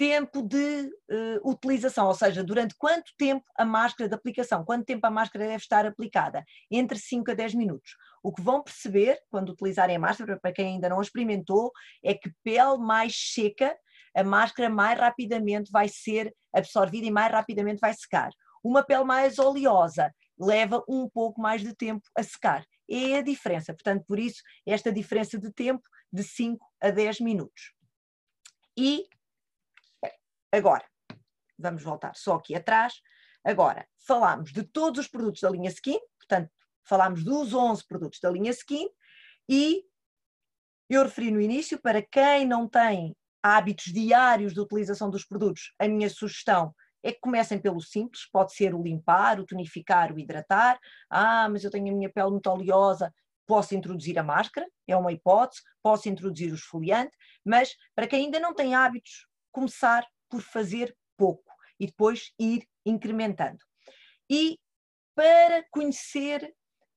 tempo de uh, utilização, ou seja, durante quanto tempo a máscara de aplicação, quanto tempo a máscara deve estar aplicada? Entre 5 a 10 minutos. O que vão perceber quando utilizarem a máscara, para quem ainda não experimentou, é que pele mais seca a máscara mais rapidamente vai ser absorvida e mais rapidamente vai secar. Uma pele mais oleosa leva um pouco mais de tempo a secar. É a diferença. Portanto, por isso, esta diferença de tempo de 5 a 10 minutos. E agora, vamos voltar só aqui atrás. Agora, falámos de todos os produtos da linha Skin, portanto, falámos dos 11 produtos da linha Skin e eu referi no início, para quem não tem hábitos diários de utilização dos produtos, a minha sugestão é que comecem pelo simples, pode ser o limpar, o tonificar, o hidratar. Ah, mas eu tenho a minha pele muito oleosa, posso introduzir a máscara, é uma hipótese, posso introduzir o esfoliante, mas para quem ainda não tem hábitos, começar por fazer pouco e depois ir incrementando. E para conhecer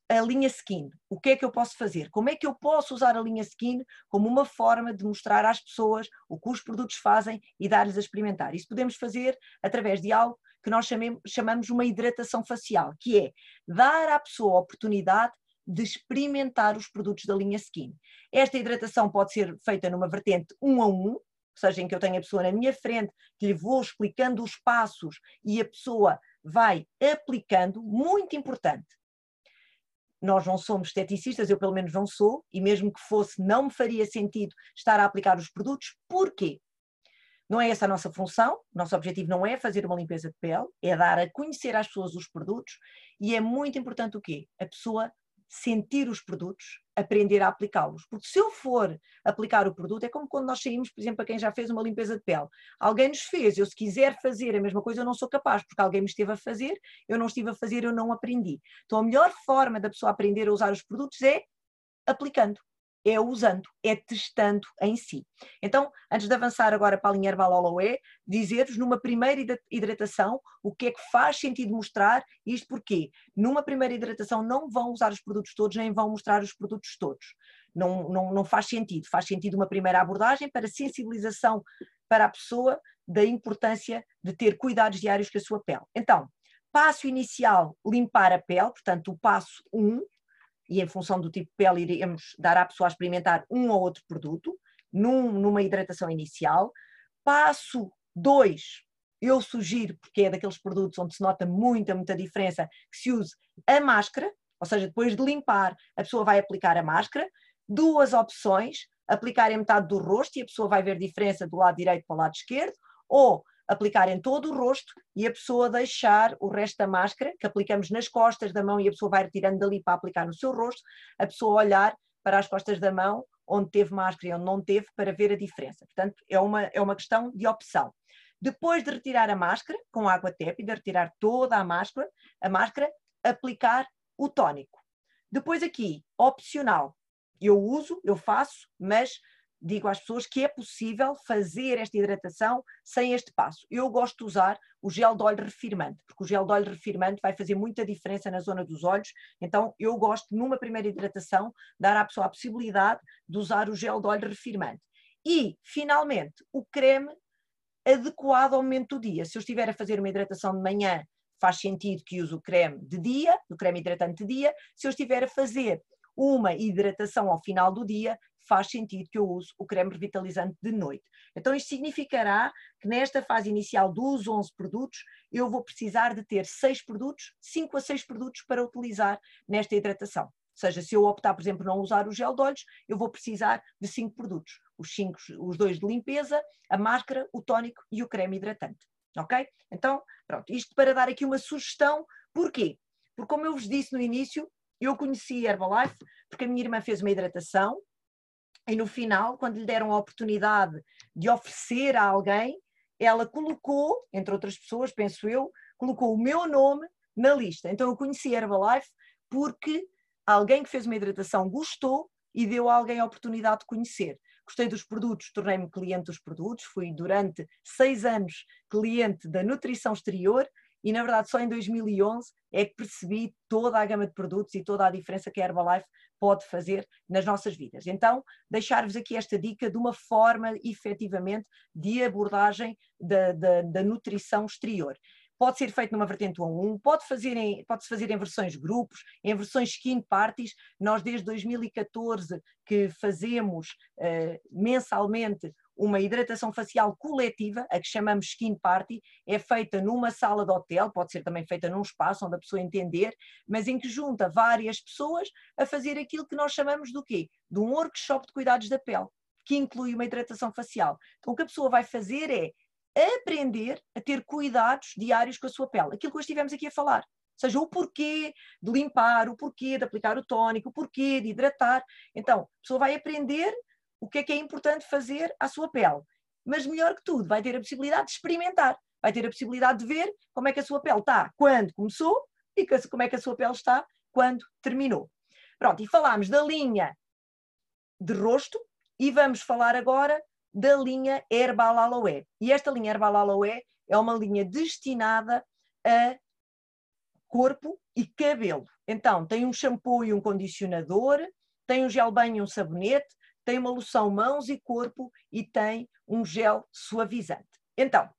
a linha Skin, o que é que eu posso fazer? Como é que eu posso usar a linha Skin como uma forma de mostrar às pessoas o que os produtos fazem e dar-lhes a experimentar? Isso podemos fazer através de algo que nós chamemos, chamamos uma hidratação facial, que é dar à pessoa a oportunidade de experimentar os produtos da linha Skin. Esta hidratação pode ser feita numa vertente um a um, ou seja, em que eu tenho a pessoa na minha frente, que lhe vou explicando os passos e a pessoa vai aplicando, muito importante. Nós não somos esteticistas, eu pelo menos não sou, e mesmo que fosse, não me faria sentido estar a aplicar os produtos. Porquê? Não é essa a nossa função, nosso objetivo não é fazer uma limpeza de pele, é dar a conhecer às pessoas os produtos e é muito importante o quê? A pessoa sentir os produtos, aprender a aplicá-los. Porque se eu for aplicar o produto, é como quando nós saímos, por exemplo, para quem já fez uma limpeza de pele. Alguém nos fez, eu se quiser fazer a mesma coisa, eu não sou capaz, porque alguém me esteve a fazer, eu não estive a fazer, eu não aprendi. Então a melhor forma da pessoa aprender a usar os produtos é aplicando é usando, é testando em si. Então, antes de avançar agora para a linha Herbal Aloe, dizer-vos numa primeira hidratação o que é que faz sentido mostrar, isto porque numa primeira hidratação não vão usar os produtos todos, nem vão mostrar os produtos todos. Não, não, não faz sentido. Faz sentido uma primeira abordagem para sensibilização para a pessoa da importância de ter cuidados diários com a sua pele. Então, passo inicial, limpar a pele, portanto, o passo 1, um, e em função do tipo de pele iremos dar à pessoa a experimentar um ou outro produto, num, numa hidratação inicial. Passo 2, eu sugiro, porque é daqueles produtos onde se nota muita, muita diferença, que se use a máscara, ou seja, depois de limpar, a pessoa vai aplicar a máscara. Duas opções, aplicar em metade do rosto e a pessoa vai ver diferença do lado direito para o lado esquerdo, ou aplicar em todo o rosto e a pessoa deixar o resto da máscara, que aplicamos nas costas da mão e a pessoa vai retirando dali para aplicar no seu rosto, a pessoa olhar para as costas da mão, onde teve máscara e onde não teve, para ver a diferença. Portanto, é uma, é uma questão de opção. Depois de retirar a máscara, com água tépida, retirar toda a máscara, a máscara, aplicar o tónico. Depois aqui, opcional, eu uso, eu faço, mas digo às pessoas que é possível fazer esta hidratação sem este passo. Eu gosto de usar o gel de óleo refirmante, porque o gel de óleo refirmante vai fazer muita diferença na zona dos olhos, então eu gosto, numa primeira hidratação, dar à pessoa a possibilidade de usar o gel de óleo refirmante. E, finalmente, o creme adequado ao momento do dia. Se eu estiver a fazer uma hidratação de manhã, faz sentido que use o creme de dia, o creme hidratante de dia. Se eu estiver a fazer uma hidratação ao final do dia, faz sentido que eu use o creme revitalizante de noite. Então, isto significará que nesta fase inicial dos 11 produtos, eu vou precisar de ter 6 produtos, 5 a 6 produtos para utilizar nesta hidratação. Ou seja, se eu optar, por exemplo, não usar o gel de olhos, eu vou precisar de 5 produtos. Os, cinco, os dois de limpeza, a máscara, o tónico e o creme hidratante. Ok? Então, pronto, isto para dar aqui uma sugestão. Porquê? Porque, como eu vos disse no início, eu conheci Herbalife porque a minha irmã fez uma hidratação e no final, quando lhe deram a oportunidade de oferecer a alguém, ela colocou, entre outras pessoas, penso eu, colocou o meu nome na lista. Então eu conheci Herbalife porque alguém que fez uma hidratação gostou e deu a alguém a oportunidade de conhecer. Gostei dos produtos, tornei-me cliente dos produtos, fui durante seis anos cliente da nutrição exterior e na verdade só em 2011 é que percebi toda a gama de produtos e toda a diferença que a Herbalife pode fazer nas nossas vidas. Então, deixar-vos aqui esta dica de uma forma efetivamente de abordagem da, da, da nutrição exterior pode ser feito numa vertente 1 a 1, pode fazer em, pode-se fazer em versões grupos, em versões skin parties. Nós desde 2014 que fazemos uh, mensalmente uma hidratação facial coletiva, a que chamamos skin party, é feita numa sala de hotel, pode ser também feita num espaço onde a pessoa entender, mas em que junta várias pessoas a fazer aquilo que nós chamamos do quê? De um workshop de cuidados da pele, que inclui uma hidratação facial. Então o que a pessoa vai fazer é aprender a ter cuidados diários com a sua pele, aquilo que hoje estivemos aqui a falar. Ou seja, o porquê de limpar, o porquê de aplicar o tónico, o porquê de hidratar. Então, a pessoa vai aprender o que é que é importante fazer à sua pele. Mas melhor que tudo, vai ter a possibilidade de experimentar, vai ter a possibilidade de ver como é que a sua pele está quando começou e como é que a sua pele está quando terminou. Pronto, e falámos da linha de rosto e vamos falar agora da linha Herbal Aloe. E esta linha Herbal Aloe é uma linha destinada a corpo e cabelo. Então, tem um shampoo e um condicionador, tem um gel banho e um sabonete, tem uma loção mãos e corpo e tem um gel suavizante. Então,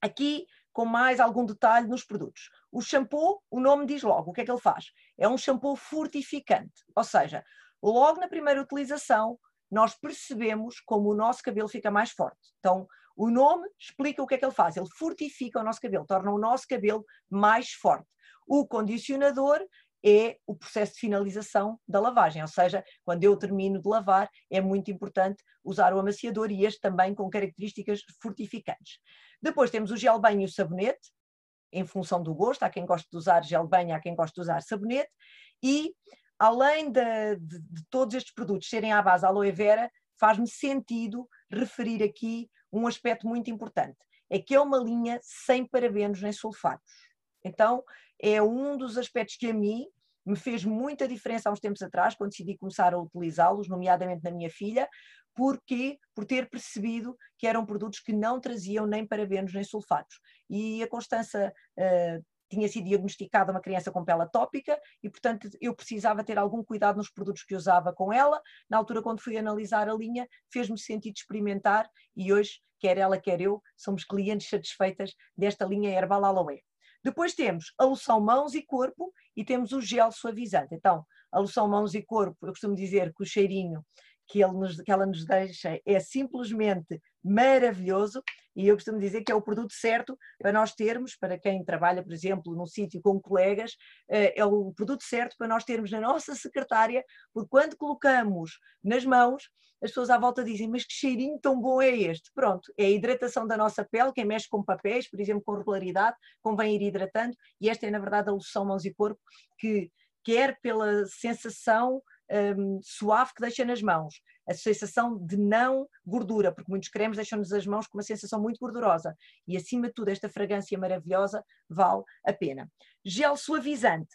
aqui com mais algum detalhe nos produtos. O shampoo, o nome diz logo, o que é que ele faz? É um shampoo fortificante, ou seja, logo na primeira utilização, nós percebemos como o nosso cabelo fica mais forte. Então, o nome explica o que é que ele faz. Ele fortifica o nosso cabelo, torna o nosso cabelo mais forte. O condicionador é o processo de finalização da lavagem, ou seja, quando eu termino de lavar, é muito importante usar o amaciador e este também com características fortificantes. Depois temos o gel banho e o sabonete, em função do gosto, há quem goste de usar gel banho, há quem goste de usar sabonete, e além de, de, de todos estes produtos serem à base aloe vera, faz-me sentido referir aqui um aspecto muito importante, é que é uma linha sem parabenos nem sulfatos. Então, é um dos aspectos que a mim me fez muita diferença há uns tempos atrás, quando decidi começar a utilizá-los, nomeadamente na minha filha, porque por ter percebido que eram produtos que não traziam nem parabenos nem sulfatos. E a Constança uh, tinha sido diagnosticada uma criança com pele atópica e, portanto, eu precisava ter algum cuidado nos produtos que usava com ela. Na altura, quando fui analisar a linha, fez-me sentido experimentar e hoje, quer ela, quer eu, somos clientes satisfeitas desta linha Herbal Aloe. Depois temos a loção mãos e corpo e temos o gel suavizante. Então, a loção mãos e corpo, eu costumo dizer que o cheirinho que, ele nos, que ela nos deixa é simplesmente maravilhoso e eu costumo dizer que é o produto certo para nós termos, para quem trabalha, por exemplo, num sítio com colegas, eh, é o produto certo para nós termos na nossa secretária, porque quando colocamos nas mãos, as pessoas à volta dizem, mas que cheirinho tão bom é este? Pronto, é a hidratação da nossa pele, quem mexe com papéis, por exemplo, com regularidade, convém ir hidratando, e esta é na verdade a loção mãos e corpo, que quer pela sensação um, suave que deixa nas mãos, a sensação de não gordura, porque muitos cremes deixam-nos as mãos com uma sensação muito gordurosa e acima de tudo esta fragrância maravilhosa vale a pena. Gel suavizante,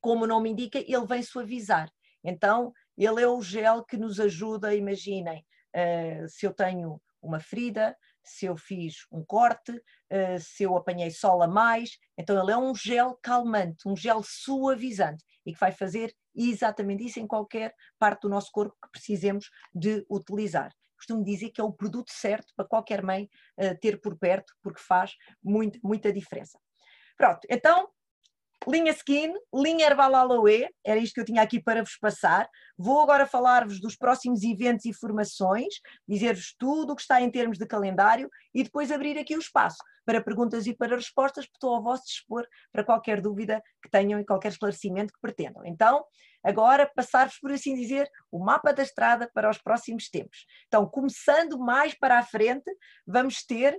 como o nome indica, ele vem suavizar. Então, ele é o gel que nos ajuda, imaginem, uh, se eu tenho uma ferida, se eu fiz um corte, uh, se eu apanhei sol a mais. Então, ele é um gel calmante, um gel suavizante e que vai fazer exatamente isso em qualquer parte do nosso corpo que precisemos de utilizar. Costumo dizer que é o produto certo para qualquer mãe uh, ter por perto, porque faz muito, muita diferença. Pronto, então linha Skin, linha Herbal Aloe, era isto que eu tinha aqui para vos passar. Vou agora falar-vos dos próximos eventos e formações, dizer-vos tudo o que está em termos de calendário e depois abrir aqui o espaço para perguntas e para respostas, porque estou ao vosso dispor para qualquer dúvida que tenham e qualquer esclarecimento que pretendam. Então, agora passar-vos, por assim dizer, o mapa da estrada para os próximos tempos. Então, começando mais para a frente, vamos ter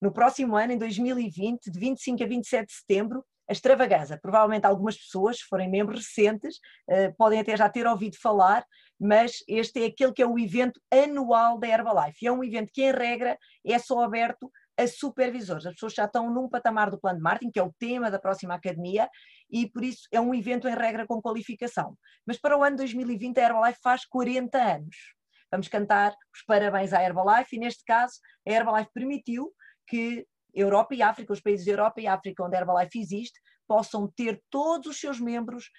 no próximo ano, em 2020, de 25 a 27 de setembro, a extravaganza. Provavelmente algumas pessoas, se forem membros recentes, uh, podem até já ter ouvido falar, mas este é aquele que é o evento anual da Herbalife. É um evento que, em regra, é só aberto a supervisores. As pessoas já estão num patamar do plano de marketing, que é o tema da próxima academia, e por isso é um evento, em regra, com qualificação. Mas para o ano 2020, a Herbalife faz 40 anos. Vamos cantar os parabéns à Herbalife, e neste caso, a Herbalife permitiu que Europa e África, os países da Europa e África onde a Herbalife existe, possam ter todos os seus membros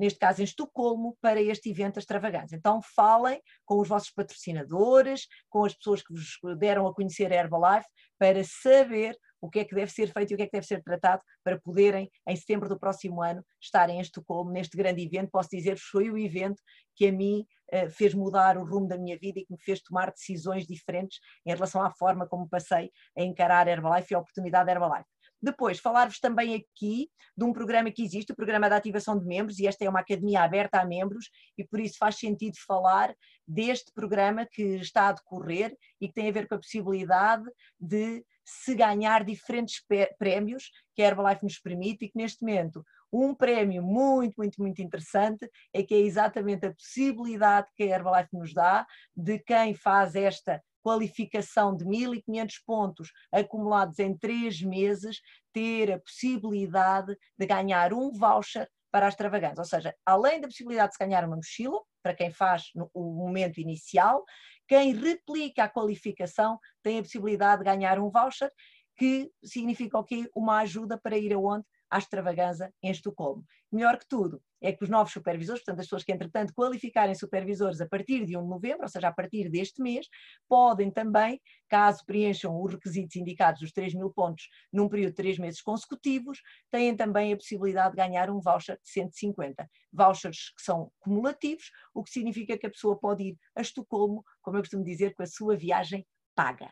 neste caso em Estocolmo, para este evento extravagante. Então falem com os vossos patrocinadores, com as pessoas que vos deram a conhecer a Herbalife, para saber o que é que deve ser feito e o que é que deve ser tratado para poderem, em setembro do próximo ano, estarem em Estocolmo, neste grande evento. Posso dizer-vos, foi o evento que a mim fez mudar o rumo da minha vida e que me fez tomar decisões diferentes em relação à forma como passei a encarar Herbalife e a oportunidade da Herbalife. Depois, falar-vos também aqui de um programa que existe, o Programa de Ativação de Membros, e esta é uma academia aberta a membros, e por isso faz sentido falar deste programa que está a decorrer e que tem a ver com a possibilidade de se ganhar diferentes prémios que a Herbalife nos permite e que neste momento um prémio muito, muito, muito interessante é que é exatamente a possibilidade que a Herbalife nos dá de quem faz esta qualificação de 1.500 pontos acumulados em três meses, ter a possibilidade de ganhar um voucher para a extravagância. Ou seja, além da possibilidade de se ganhar uma mochila, para quem faz no, o momento inicial, quem replica a qualificação tem a possibilidade de ganhar um voucher, que significa o quê? Uma ajuda para ir aonde? À extravagância em Estocolmo. Melhor que tudo é que os novos supervisores, portanto, as pessoas que entretanto qualificarem supervisores a partir de 1 de novembro, ou seja, a partir deste mês, podem também, caso preencham os requisitos indicados dos 3 mil pontos num período de 3 meses consecutivos, têm também a possibilidade de ganhar um voucher de 150. Vouchers que são cumulativos, o que significa que a pessoa pode ir a Estocolmo, como eu costumo dizer, com a sua viagem paga.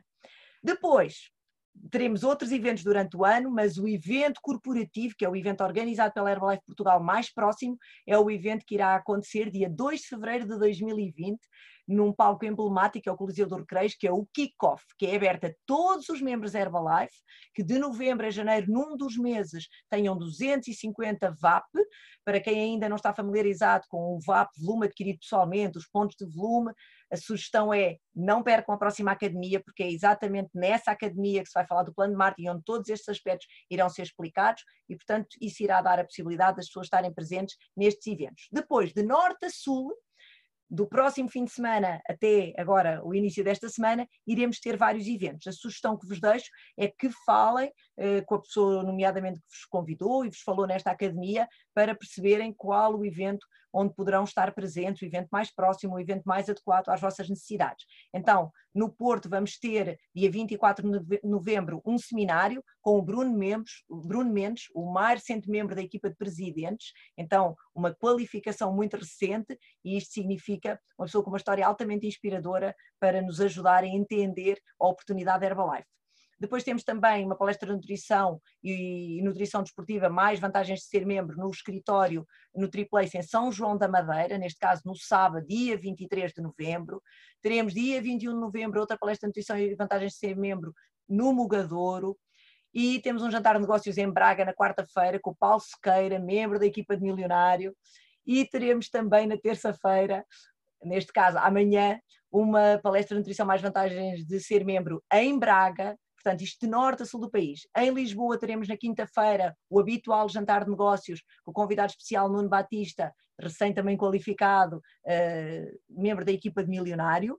Depois, teremos outros eventos durante o ano, mas o evento corporativo, que é o evento organizado pela Herbalife Portugal mais próximo, é o evento que irá acontecer dia 2 de fevereiro de 2020, num palco emblemático, é o Coliseu do Recreio, que é o Kick-Off, que é aberto a todos os membros da Herbalife, que de novembro a janeiro, num dos meses, tenham 250 VAP, para quem ainda não está familiarizado com o VAP, volume adquirido pessoalmente, os pontos de volume, a sugestão é não percam a próxima academia, porque é exatamente nessa academia que se vai falar do plano de marketing, onde todos estes aspectos irão ser explicados e, portanto, isso irá dar a possibilidade das pessoas estarem presentes nestes eventos. Depois, de norte a sul, do próximo fim de semana até agora o início desta semana, iremos ter vários eventos. A sugestão que vos deixo é que falem eh, com a pessoa, nomeadamente, que vos convidou e vos falou nesta academia, para perceberem qual o evento onde poderão estar presentes, o evento mais próximo, o evento mais adequado às vossas necessidades. Então, no Porto vamos ter, dia 24 de novembro, um seminário com o Bruno Mendes, Bruno Mendes, o mais recente membro da equipa de presidentes, então uma qualificação muito recente e isto significa uma pessoa com uma história altamente inspiradora para nos ajudar a entender a oportunidade da Herbalife. Depois temos também uma palestra de nutrição e nutrição desportiva, mais vantagens de ser membro no escritório no Triplace em São João da Madeira, neste caso no sábado, dia 23 de novembro. Teremos dia 21 de novembro outra palestra de nutrição e vantagens de ser membro no Mugadouro. E temos um jantar de negócios em Braga na quarta-feira com o Paulo Sequeira, membro da equipa de Milionário. E teremos também na terça-feira, neste caso amanhã, uma palestra de nutrição mais vantagens de ser membro em Braga, portanto, isto de norte a sul do país. Em Lisboa teremos na quinta-feira o habitual jantar de negócios com o convidado especial Nuno Batista, recém também qualificado, uh, membro da equipa de Milionário.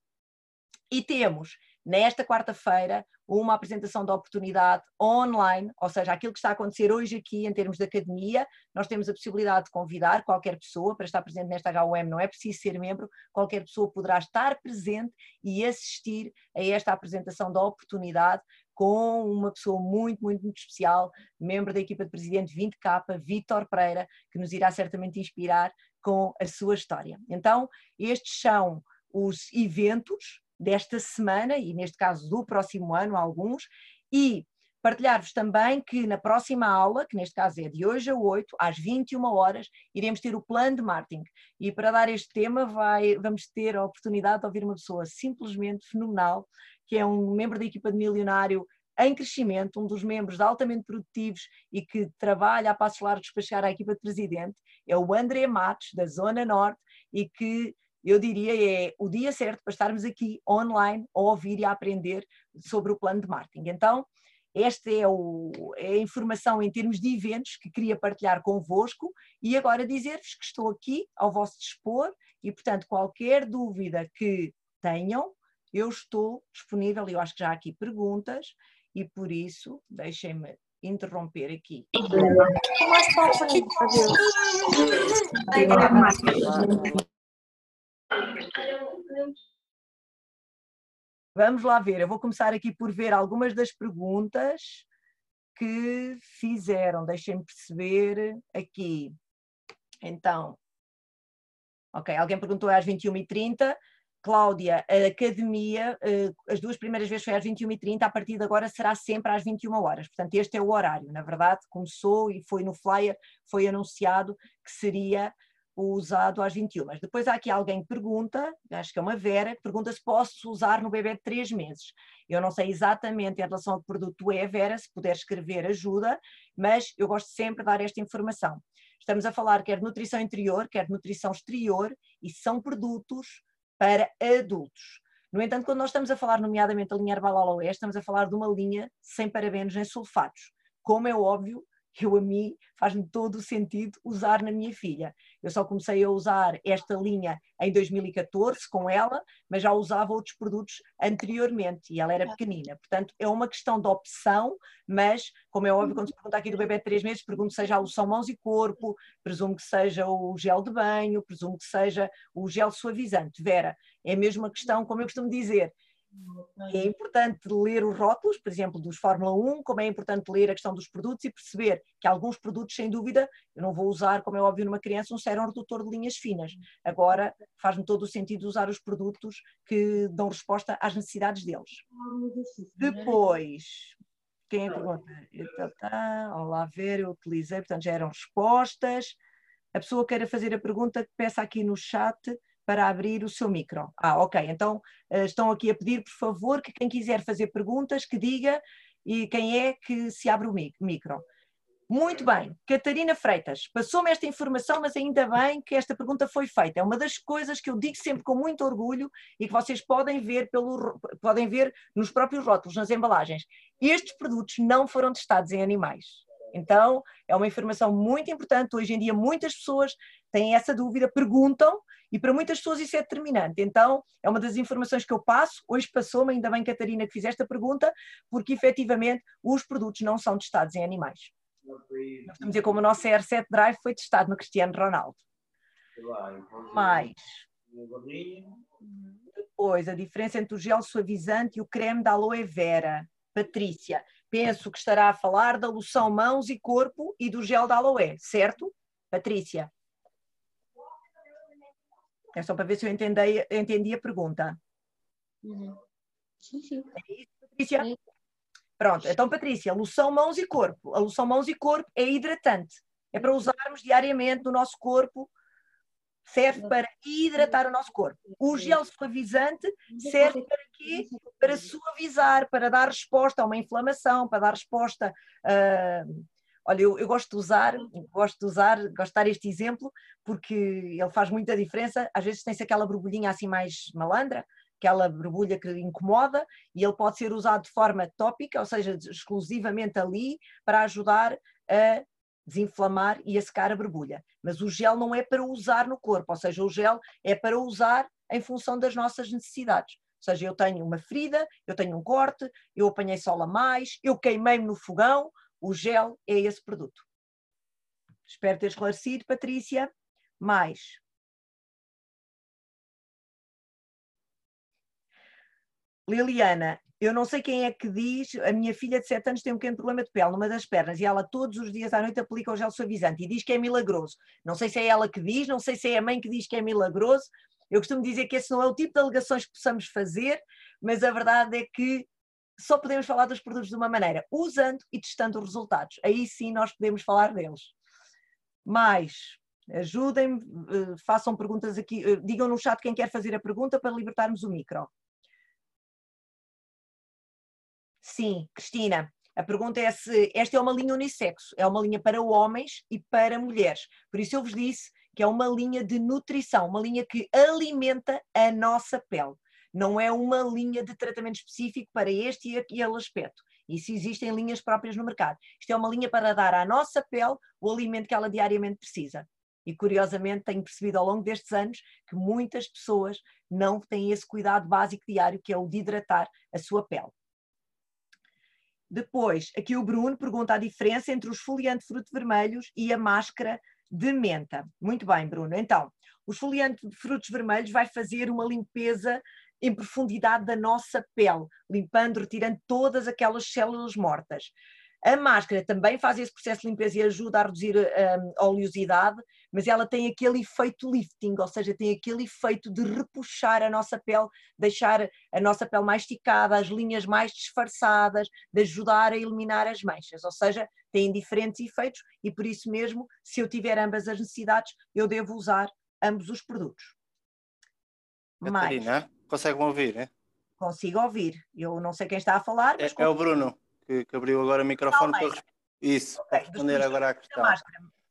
E temos, nesta quarta-feira, uma apresentação da oportunidade online, ou seja, aquilo que está a acontecer hoje aqui em termos de academia, nós temos a possibilidade de convidar qualquer pessoa para estar presente nesta HUM, não é preciso ser membro, qualquer pessoa poderá estar presente e assistir a esta apresentação da oportunidade com uma pessoa muito, muito, muito especial, membro da equipa de presidente 20K, Vítor Pereira, que nos irá certamente inspirar com a sua história. Então, estes são os eventos desta semana e, neste caso, do próximo ano, alguns, e partilhar-vos também que na próxima aula, que neste caso é de hoje a 8, às 21 horas, iremos ter o plano de marketing. E para dar este tema, vai, vamos ter a oportunidade de ouvir uma pessoa simplesmente fenomenal, que é um membro da equipa de milionário em crescimento, um dos membros altamente produtivos e que trabalha a passos largos para chegar à equipa de presidente, é o André Matos, da Zona Norte, e que eu diria é o dia certo para estarmos aqui online a ouvir e a aprender sobre o plano de marketing. Então, esta é, o, é, a informação em termos de eventos que queria partilhar convosco e agora dizer-vos que estou aqui ao vosso dispor e, portanto, qualquer dúvida que tenham, eu estou disponível, eu acho que já há aqui perguntas, e por isso deixem-me interromper aqui. Vamos lá ver, eu vou começar aqui por ver algumas das perguntas que fizeram. Deixem-me perceber aqui. Então, ok, alguém perguntou às 21h30. Cláudia, a academia, eh, as duas primeiras vezes foi às 21h30, a partir de agora será sempre às 21 horas. Portanto, este é o horário. Na verdade, começou e foi no flyer, foi anunciado que seria usado às 21. Mas depois há aqui alguém que pergunta, acho que é uma Vera, que pergunta se posso usar no bebê de 3 meses. Eu não sei exatamente em relação ao que produto é, Vera, se puder escrever ajuda, mas eu gosto sempre de dar esta informação. Estamos a falar quer de nutrição interior, quer de nutrição exterior, e são produtos para adultos. No entanto, quando nós estamos a falar, nomeadamente, da linha Herbal Aloe, estamos a falar de uma linha sem parabenos nem sulfatos. Como é óbvio, eu a mim faz-me todo o sentido usar na minha filha. Eu só comecei a usar esta linha em 2014 com ela, mas já usava outros produtos anteriormente e ela era pequenina. Portanto, é uma questão de opção, mas, como é óbvio, quando se pergunta aqui do bebê de 3 meses, pergunto seja a loção mãos e corpo, presumo que seja o gel de banho, presumo que seja o gel suavizante. Vera, é mesmo uma questão, como eu costumo dizer, é importante ler os rótulos, por exemplo, dos Fórmula 1, como é importante ler a questão dos produtos e perceber que alguns produtos, sem dúvida, eu não vou usar, como é óbvio, numa criança, um sérum redutor de linhas finas. Agora, faz-me todo o sentido usar os produtos que dão resposta às necessidades deles. Depois, quem é que pergunta? Vamos lá ver, eu utilizei, portanto, já eram respostas. A pessoa queira fazer a pergunta, peça aqui no chat para abrir o seu micro. Ah, ok. Então uh, estão aqui a pedir, por favor, que quem quiser fazer perguntas, que diga e quem é que se abre o micro. Muito bem, Catarina Freitas, passou-me esta informação, mas ainda bem que esta pergunta foi feita. É uma das coisas que eu digo sempre com muito orgulho e que vocês podem ver, pelo, podem ver nos próprios rótulos, nas embalagens. Estes produtos não foram testados em animais. Então, é uma informação muito importante. Hoje em dia, muitas pessoas têm essa dúvida, perguntam, e para muitas pessoas isso é determinante. Então, é uma das informações que eu passo. Hoje passou-me, ainda bem, Catarina, que fizeste a pergunta, porque efetivamente os produtos não são testados em animais. Estamos dizer como o nosso R7 Drive foi testado no Cristiano Ronaldo. Mais. Depois, a diferença entre o gel suavizante e o creme da aloe vera. Patrícia, penso que estará a falar da loção mãos e corpo e do gel da aloe, certo? Patrícia. É só para ver se eu entendi, entendi a pergunta. Uhum. Sim, sim. É isso, Patrícia? Sim. Pronto, então, Patrícia, loção mãos e corpo. A loção mãos e corpo é hidratante. É para usarmos diariamente no nosso corpo, serve para hidratar o nosso corpo. O gel suavizante serve para quê? Para suavizar, para dar resposta a uma inflamação, para dar resposta a. Uh, Olha, eu, eu, gosto de usar, gosto de usar, gosto de dar este exemplo, porque ele faz muita diferença. Às vezes tem-se aquela borbulhinha assim mais malandra, aquela borbulha que incomoda, e ele pode ser usado de forma tópica, ou seja, exclusivamente ali, para ajudar a desinflamar e a secar a borbulha. Mas o gel não é para usar no corpo, ou seja, o gel é para usar em função das nossas necessidades. Ou seja, eu tenho uma ferida, eu tenho um corte, eu apanhei sol a mais, eu queimei-me no fogão, o gel é esse produto. Espero ter esclarecido, Patrícia. Mais. Liliana, eu não sei quem é que diz, a minha filha de 7 anos tem um pequeno problema de pele numa das pernas e ela todos os dias à noite aplica o gel suavizante e diz que é milagroso. Não sei se é ela que diz, não sei se é a mãe que diz que é milagroso. Eu costumo dizer que esse não é o tipo de alegações que possamos fazer, mas a verdade é que só podemos falar dos produtos de uma maneira, usando e testando os resultados. Aí sim nós podemos falar deles. Mais, ajudem-me, eh, façam perguntas aqui, eh, digam no chat quem quer fazer a pergunta para libertarmos o micro. Sim, Cristina, a pergunta é se esta é uma linha unissexo, é uma linha para homens e para mulheres. Por isso eu vos disse que é uma linha de nutrição, uma linha que alimenta a nossa pele não é uma linha de tratamento específico para este e aquele aspecto. Isso existem linhas próprias no mercado. Isto é uma linha para dar à nossa pele o alimento que ela diariamente precisa. E curiosamente tenho percebido ao longo destes anos que muitas pessoas não têm esse cuidado básico diário que é o de hidratar a sua pele. Depois, aqui o Bruno pergunta a diferença entre o esfoliante de frutos vermelhos e a máscara de menta. Muito bem, Bruno. Então, o esfoliante de frutos vermelhos vai fazer uma limpeza em profundidade da nossa pele, limpando, retirando todas aquelas células mortas. A máscara também faz esse processo de limpeza e ajuda a reduzir hum, a oleosidade, mas ela tem aquele efeito lifting, ou seja, tem aquele efeito de repuxar a nossa pele, deixar a nossa pele mais esticada, as linhas mais disfarçadas, de ajudar a eliminar as manchas, ou seja, tem diferentes efeitos e por isso mesmo, se eu tiver ambas as necessidades, eu devo usar ambos os produtos. Catarina, mais. consegue-me ouvir? É? Consigo ouvir. Eu não sei quem está a falar. É, é, o Bruno, que, que, abriu agora o microfone para, isso, okay, para responder agora à questão.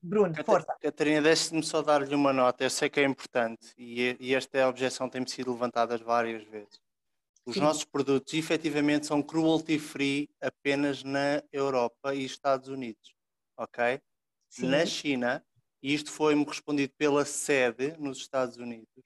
Bruno, força. Catarina, deixe-me só dar-lhe uma nota. Eu sei que é importante e, e esta objeção tem sido levantada várias vezes. Os Sim. nossos produtos efetivamente são cruelty-free apenas na Europa e Estados Unidos, ok? Sim. Na China, e isto foi-me respondido pela sede nos Estados Unidos,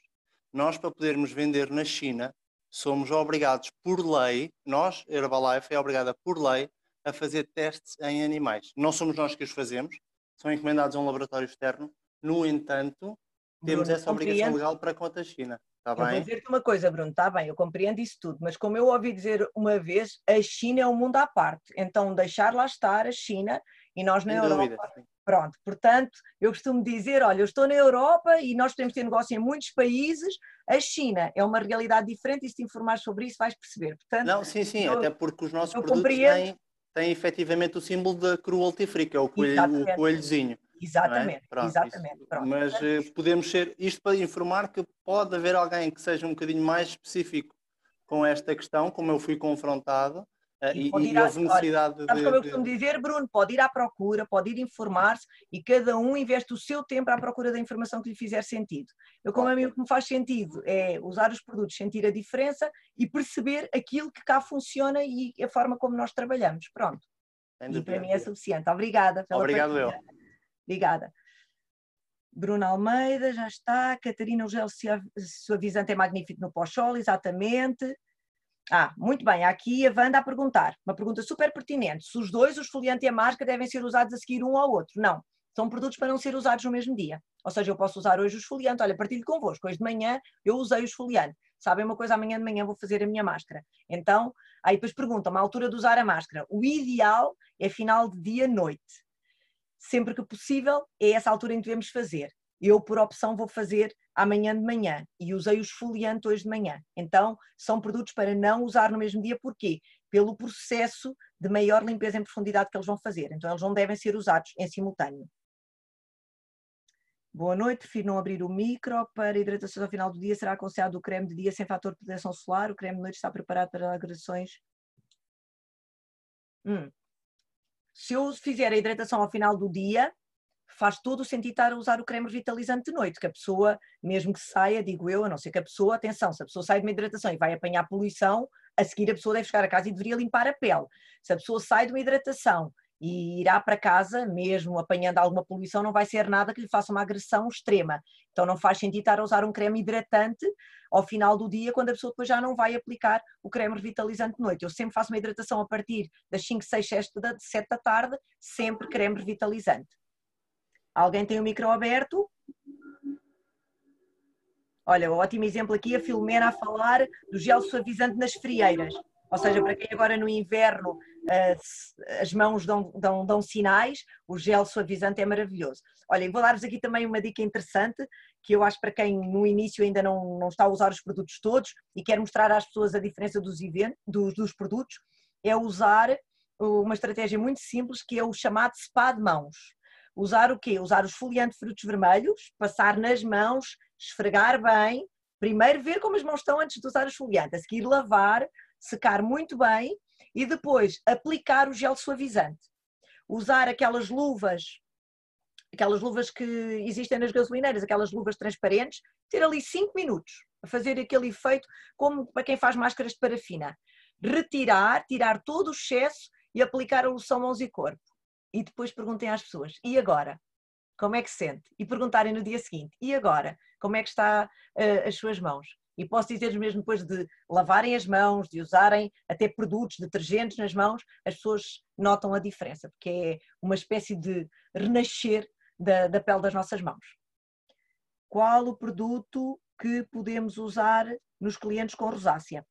nós para podermos vender na China somos obrigados por lei, nós, Herbalife, é obrigada por lei a fazer testes em animais. Não somos nós que os fazemos, são encomendados a um laboratório externo. No entanto, temos Bruno, essa obrigação legal para conta da China. Está bem? vou dizer-te uma coisa, Bruno, está bem, eu compreendo isso tudo, mas como eu ouvi dizer uma vez, a China é um mundo à parte. Então, deixar lá estar a China e nós na Sem Europa. Dúvida, Pronto, portanto, eu costumo dizer: olha, eu estou na Europa e nós podemos ter negócio em muitos países, a China é uma realidade diferente e se te informar sobre isso vais perceber. Portanto, Não, sim, sim, eu, até porque os nossos produtos têm, têm efetivamente o símbolo da cruelty free, que é o, coelho, o coelhozinho. É? Exatamente, é? Pronto, exatamente. Pronto. Mas uh, podemos ser, isto para informar que pode haver alguém que seja um bocadinho mais específico com esta questão, como eu fui confrontado, Uh, e, e, e houve necessidade olha, de. como eu costumo dizer, Bruno, pode ir à procura, pode ir informar-se e cada um investe o seu tempo à procura da informação que lhe fizer sentido. Eu, como a mim, o que me faz sentido é usar os produtos, sentir a diferença e perceber aquilo que cá funciona e a forma como nós trabalhamos. Pronto. E para mim é suficiente. Obrigada pela Obrigado, eu. Obrigada. Bruno Almeida, já está. Catarina, o gel suavizante é magnífico no pós-sol, exatamente. Ah, muito bem, aqui a Wanda a perguntar, uma pergunta super pertinente, se os dois, o esfoliante e a máscara, devem ser usados a seguir um ao outro. Não, são produtos para não ser usados no mesmo dia. Ou seja, eu posso usar hoje o esfoliante, olha, partilho convosco, hoje de manhã eu usei o esfoliante. Sabem uma coisa, amanhã de manhã vou fazer a minha máscara. Então, aí depois perguntam-me a altura de usar a máscara. O ideal é final de dia-noite. Sempre que possível, é essa altura em que devemos fazer. Eu, por opção, vou fazer amanhã de manhã e usei o esfoliante hoje de manhã. Então, são produtos para não usar no mesmo dia, porquê? Pelo processo de maior limpeza em profundidade que eles vão fazer. Então, eles não devem ser usados em simultâneo. Boa noite, prefiro não abrir o micro. Para hidratação ao final do dia, será aconselhado o creme de dia sem fator de proteção solar? O creme de noite está preparado para agressões? Hum. Se eu fizer a hidratação ao final do dia, faz todo o sentido estar a usar o creme revitalizante de noite, que a pessoa, mesmo que saia, digo eu, a não ser que a pessoa, atenção, se a pessoa sai de uma hidratação e vai apanhar poluição, a seguir a pessoa deve chegar a casa e deveria limpar a pele. Se a pessoa sai de uma hidratação e irá para casa, mesmo apanhando alguma poluição, não vai ser nada que lhe faça uma agressão extrema. Então não faz sentido estar a usar um creme hidratante ao final do dia, quando a pessoa depois já não vai aplicar o creme revitalizante de noite. Eu sempre faço uma hidratação a partir das 5, 6, 7 da tarde, sempre creme revitalizante. Alguém tem o micro aberto? Olha, um ótimo exemplo aqui, a Filomena a falar do gel suavizante nas frieiras. Ou seja, para quem agora no inverno eh, as mãos dão, dão, dão sinais, o gel suavizante é maravilhoso. Olha, vou dar-vos aqui também uma dica interessante, que eu acho para quem no início ainda não, não está a usar os produtos todos e quer mostrar às pessoas a diferença dos, eventos, dos, dos produtos, é usar uma estratégia muito simples que é o chamado spa de mãos. Usar o quê? Usar os foliantes de frutos vermelhos, passar nas mãos, esfregar bem, primeiro ver como as mãos estão antes de usar o esfoliante, a seguir lavar, secar muito bem e depois aplicar o gel suavizante. Usar aquelas luvas, aquelas luvas que existem nas gasolineiras, aquelas luvas transparentes, ter ali 5 minutos a fazer aquele efeito como para quem faz máscaras de parafina. Retirar, tirar todo o excesso e aplicar a loção mãos e corpo e depois perguntem às pessoas: e agora? como é que se sente? E perguntarem no dia seguinte, e agora? Como é que está uh, as suas mãos? E posso dizer mesmo depois de lavarem as mãos, de usarem até produtos, detergentes nas mãos, as pessoas notam a diferença, porque é uma espécie de renascer da, da pele das nossas mãos. Qual o produto que podemos usar nos clientes com rosácea?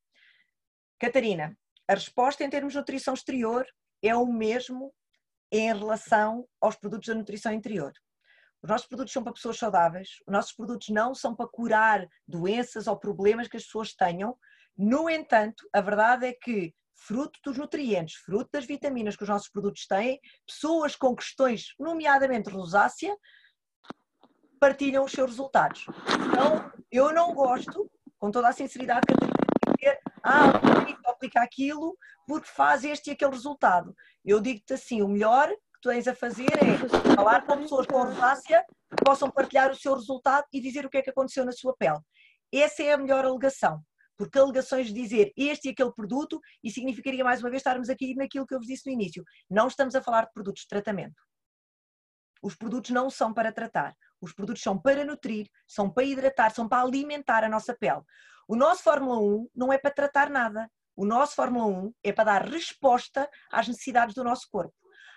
Catarina, a resposta em termos de nutrição exterior é o mesmo em relação aos produtos da nutrição interior. Os nossos produtos são para pessoas saudáveis, os nossos produtos não são para curar doenças ou problemas que as pessoas tenham. No entanto, a verdade é que, fruto dos nutrientes, fruto das vitaminas que os nossos produtos têm, pessoas com questões, nomeadamente rosácea, partilham os seus resultados. Então, eu não gosto, com toda a sinceridade, que a dizer, ah, aplica aquilo porque faz este e aquele resultado. Eu digo-te assim, o melhor que tu tens a fazer é falar com pessoas com rosácea que possam partilhar o seu resultado e dizer o que é que aconteceu na sua pele. Essa é a melhor alegação, porque alegações de dizer este e aquele produto, e significaria mais uma vez estarmos aqui naquilo que eu vos disse no início. Não estamos a falar de produtos de tratamento. Os produtos não são para tratar. Os produtos são para nutrir, são para hidratar, são para alimentar a nossa pele. O nosso Fórmula 1 não é para tratar nada. O nosso Fórmula 1 é para dar resposta às necessidades do nosso corpo.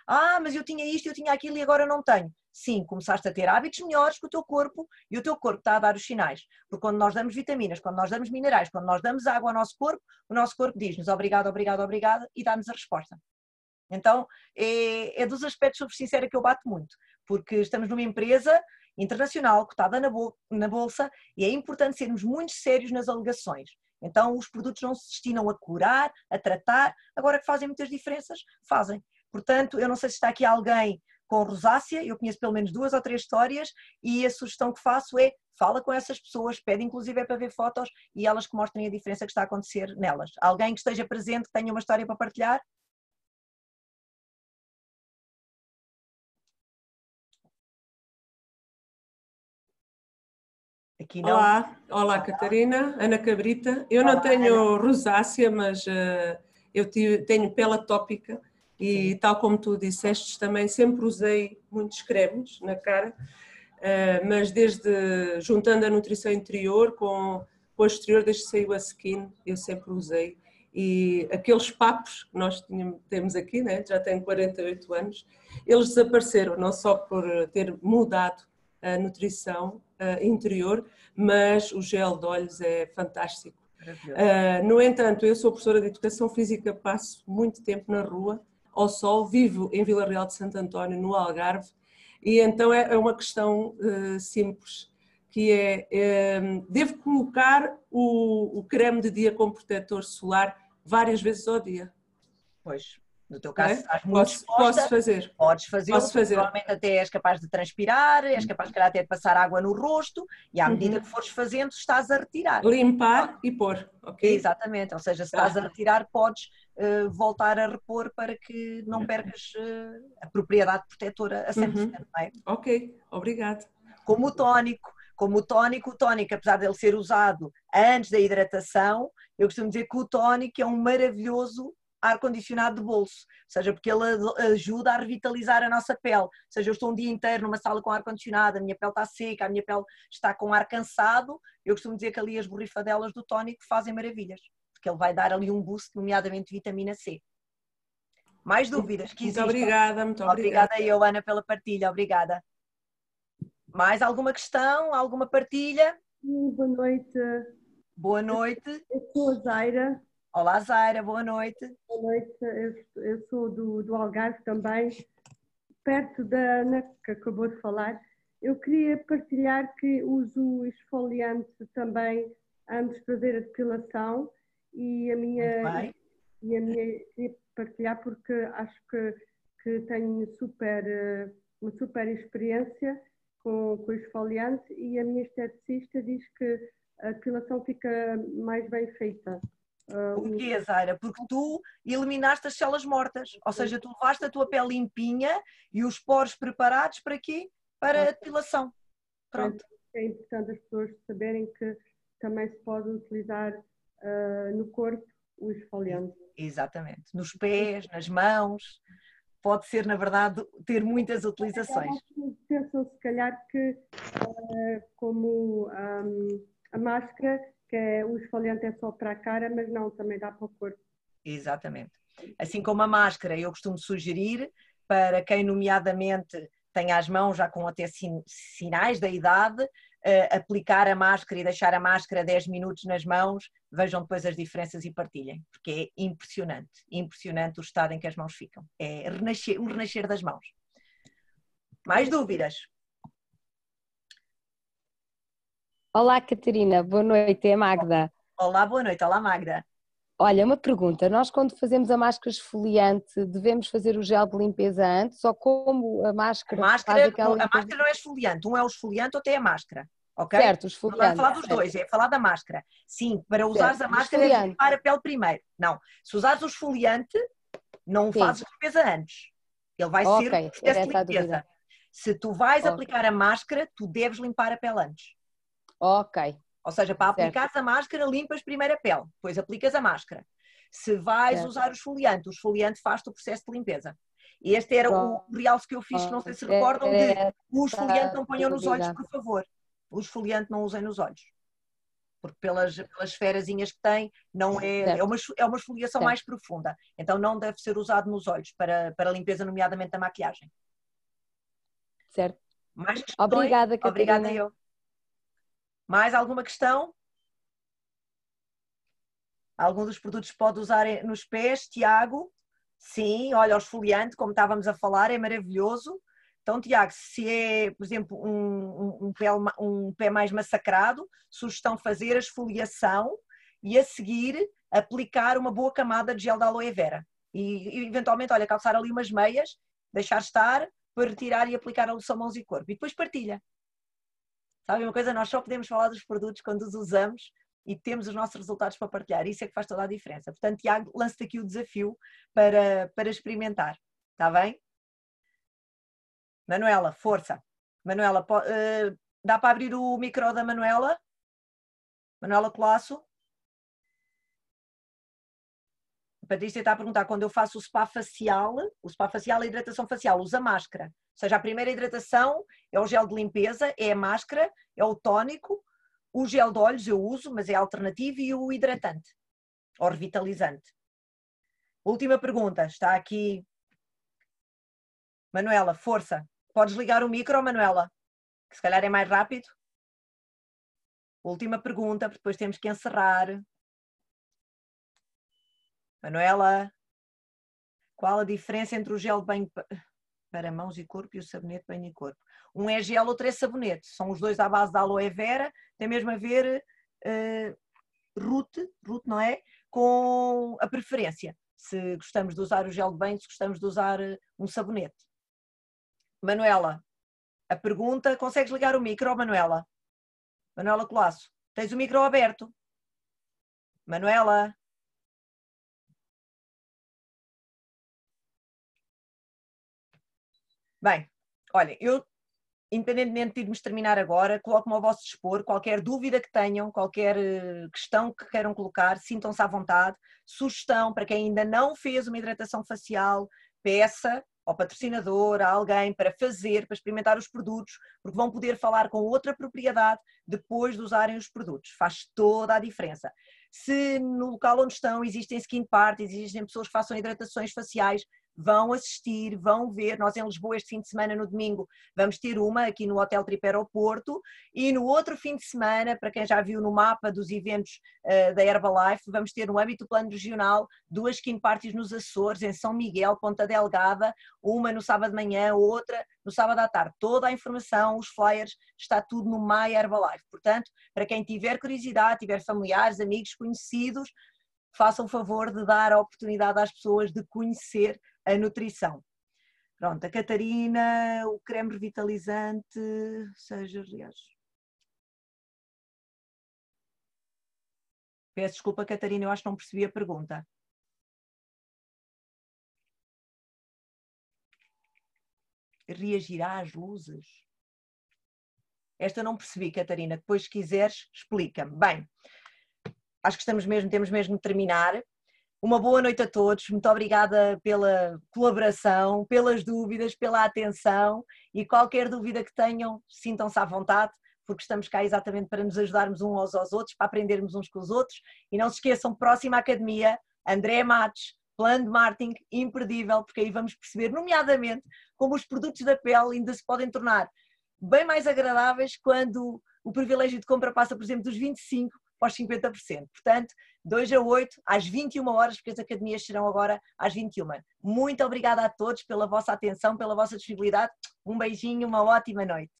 Ah, mas eu tinha isto, eu tinha aquilo e agora não tenho. Sim, começaste a ter hábitos melhores que o teu corpo e o teu corpo está a dar os sinais. Porque quando nós damos vitaminas, quando nós damos minerais, quando nós damos água ao nosso corpo, o nosso corpo diz-nos obrigado, obrigado, obrigado e dá-nos a resposta. Então, é, é dos aspectos, sou sincera, que eu bato muito. Porque estamos numa empresa internacional cotada na, na bolsa e é importante sermos muito sérios nas alegações. Então, os produtos não se destinam a curar, a tratar, agora que fazem muitas diferenças, fazem. Portanto, eu não sei se está aqui alguém com rosácea, eu conheço pelo menos duas ou três histórias e a sugestão que faço é fala com essas pessoas, pede inclusive é para ver fotos e elas que mostrem a diferença que está a acontecer nelas. Alguém que esteja presente, que tenha uma história para partilhar? Aqui não. Olá, olá Catarina, Ana Cabrita. Eu olá, não tenho Ana. rosácea, mas uh, eu tenho pele atópica e Sim. tal como tu disseste, também sempre usei muitos cremes na cara, uh, mas desde juntando a nutrição interior com, com o exterior, desde que saiu a skin, eu sempre usei. E aqueles papos que nós tínhamos, temos aqui, né? já tenho 48 anos, eles desapareceram, não só por ter mudado a nutrição uh, interior, mas o gel de olhos é fantástico. Uh, no entanto, eu sou professora de Educação Física, passo muito tempo na rua, ao sol, vivo em Vila Real de Santo António, no Algarve, e então é, é uma questão uh, simples, que é, é, devo colocar o, o creme de dia com protetor solar várias vezes ao dia. Pois, no teu caso, é? estás muito posso, exposta, posso fazer. Podes fazer, posso fazer. provavelmente até és capaz de transpirar, és capaz de até de passar água no rosto e à medida uhum. que fores fazendo estás a retirar. Limpar e pôr, ok? Exatamente, ou seja, se estás a retirar podes uh, voltar a repor para que não percas uh, a propriedade protetora a 100%, uhum. não é? Ok, obrigado. Como o tónico, como o tónico, o tónico, apesar de ele ser usado antes da hidratação, eu costumo dizer que o tónico é um maravilhoso ar-condicionado de bolso, seja porque ele ajuda a revitalizar a nossa pele. Seja, eu estou um dia inteiro numa sala com ar-condicionado, a minha pele está seca, a minha pele está com ar cansado, eu costumo dizer que ali as borrifadelas do tónico fazem maravilhas, porque ele vai dar ali um boost, nomeadamente vitamina C. Mais dúvidas que existem? Muito obrigada, muito obrigada. Obrigada eu, Ana, pela partilha, obrigada. Mais alguma questão, alguma partilha? Boa noite. Boa noite. Eu sou a Zaira, Olá, Zaira, boa noite. Boa noite, eu, eu sou do, do Algarve também, perto da Ana que acabou de falar. Eu queria partilhar que uso esfoliante também antes de fazer a depilação e a minha, e a minha queria partilhar porque acho que, que tenho super, uma super experiência com, com o esfoliante e a minha esteticista diz que a depilação fica mais bem feita. Uh, Porquê, Zaira? Porque tu eliminaste as células mortas, ou seja, tu levaste a tua pele limpinha e os poros preparados para quê? Para a depilação. Pronto. É importante as pessoas saberem que também se pode utilizar uh, no corpo o esfoliante. Exatamente. Nos pés, nas mãos. pode ser, na verdade, ter muitas utilizações. Pensam se calhar que uh, como um, a máscara, que é, o esfoliante é só para a cara, mas não, também dá para o corpo. Exatamente. Assim como a máscara, eu costumo sugerir para quem, nomeadamente, tem as mãos já com até sinais da idade, uh, aplicar a máscara e deixar a máscara 10 minutos nas mãos, vejam depois as diferenças e partilhem, porque é impressionante, impressionante o estado em que as mãos ficam. É renascer, renascer das mãos. Mais dúvidas? Olá, Catarina, boa noite, é Magda. Olá, boa noite, olá, Magda. Olha, uma pergunta. Nós, quando fazemos a máscara esfoliante, devemos fazer o gel de limpeza antes ou como a máscara? A máscara, a máscara não é esfoliante. Um é o esfoliante, outro é a máscara. Ok? Certo, esfoliante. Não é falar dos dois, é falar da máscara. Sim, para usares certo, a máscara é limpar a pele primeiro. Não, se usares o esfoliante, não Sim. fazes limpeza antes. Ele vai okay, ser o processo de limpeza. Se tu vais okay. aplicar a máscara, tu deves limpar a pele antes. Ok, ou seja, para aplicar a máscara, limpas primeiro a pele, depois aplicas a máscara. Se vais certo. usar o esfoliante, o esfoliante faz-te o processo de limpeza. E este era Pronto. o realce que eu fiz, que não sei se recordam, de o esfoliante não ponham nos olhos, por favor. O esfoliante não usem nos olhos. Porque pelas, pelas esferazinhas que tem, não é, é uma, é uma esfoliação certo. mais profunda. Então não deve ser usado nos olhos para, para limpeza, nomeadamente da maquiagem. Certo. Mais Obrigada, Catarina. Obrigada eu. Mais alguma questão? Algum dos produtos pode usar nos pés, Tiago? Sim, olha, o esfoliante, como estávamos a falar, é maravilhoso. Então, Tiago, se é, por exemplo, um, um, pé, um pé mais massacrado, sugestão fazer a esfoliação e a seguir aplicar uma boa camada de gel de aloe vera. E, eventualmente, olha, calçar ali umas meias, deixar estar, para retirar e aplicar a loção mãos e corpo. E depois partilha. Sabe uma coisa? Nós só podemos falar dos produtos quando os usamos e temos os nossos resultados para partilhar. Isso é que faz toda a diferença. Portanto, Tiago, lance-te aqui o desafio para, para experimentar. Está bem? Manuela, força. Manuela, uh, dá para abrir o micro da Manuela? Manuela Colasso? A Patrícia está a perguntar, quando eu faço o spa facial, o spa facial, a hidratação facial, usa máscara. Ou seja, a primeira hidratação é o gel de limpeza, é a máscara, é o tónico, o gel de olhos eu uso, mas é alternativo, e o hidratante, ou revitalizante. Última pergunta, está aqui. Manuela, força. Podes ligar o micro, Manuela? Que se calhar é mais rápido. Última pergunta, porque depois temos que encerrar. Manuela, qual a diferença entre o gel de banho para mãos e corpo e o sabonete banho e corpo. Um é gel, outro é sabonete. São os dois à base da aloe vera, tem mesmo a ver uh, root, root, não é? Com a preferência. Se gostamos de usar o gel de banho, se gostamos de usar uh, um sabonete. Manuela, a pergunta, consegues ligar o micro, Manuela? Manuela Colasso, tens o micro aberto? Manuela? Bem, olha, eu, independentemente de irmos terminar agora, coloco-me ao vosso dispor, qualquer dúvida que tenham, qualquer eh, questão que queiram colocar, sintam-se à vontade. Sugestão para quem ainda não fez uma hidratação facial, peça ao patrocinador, a alguém para fazer, para experimentar os produtos, porque vão poder falar com outra propriedade depois de usarem os produtos. Faz toda a diferença. Se no local onde estão existem skin parties, existem pessoas que façam hidratações faciais, vão assistir, vão ver. Nós em Lisboa, este fim de semana, no domingo, vamos ter uma aqui no Hotel Trip Aeroporto e no outro fim de semana, para quem já viu no mapa dos eventos uh, da Herbalife, vamos ter no âmbito do plano regional duas skin parties nos Açores, em São Miguel, Ponta Delgada, uma no sábado de manhã, outra no sábado à tarde. Toda a informação, os flyers, está tudo no My Herbalife. Portanto, para quem tiver curiosidade, tiver familiares, amigos, conhecidos, façam favor de dar a oportunidade às pessoas de conhecer a nutrição. Pronto, a Catarina, o creme revitalizante, seja, aliás. Peço desculpa, Catarina, eu acho que não percebi a pergunta. Reagirá às luzes? Esta não percebi, Catarina. Depois, se quiseres, explica-me. Bem, acho que estamos mesmo, temos mesmo de terminar. Uma boa noite a todos, muito obrigada pela colaboração, pelas dúvidas, pela atenção e qualquer dúvida que tenham, sintam-se à vontade, porque estamos cá exatamente para nos ajudarmos uns aos outros, para aprendermos uns com os outros. E não se esqueçam, próxima academia, André Matos, plano de marketing imperdível, porque aí vamos perceber, nomeadamente, como os produtos da pele ainda se podem tornar bem mais agradáveis quando o privilégio de compra passa, por exemplo, dos 25% para os 50%. Portanto, 2 a 8, às 21 horas, porque as academias serão agora às 21. Muito obrigada a todos pela vossa atenção, pela vossa disponibilidade. Um beijinho, uma ótima noite.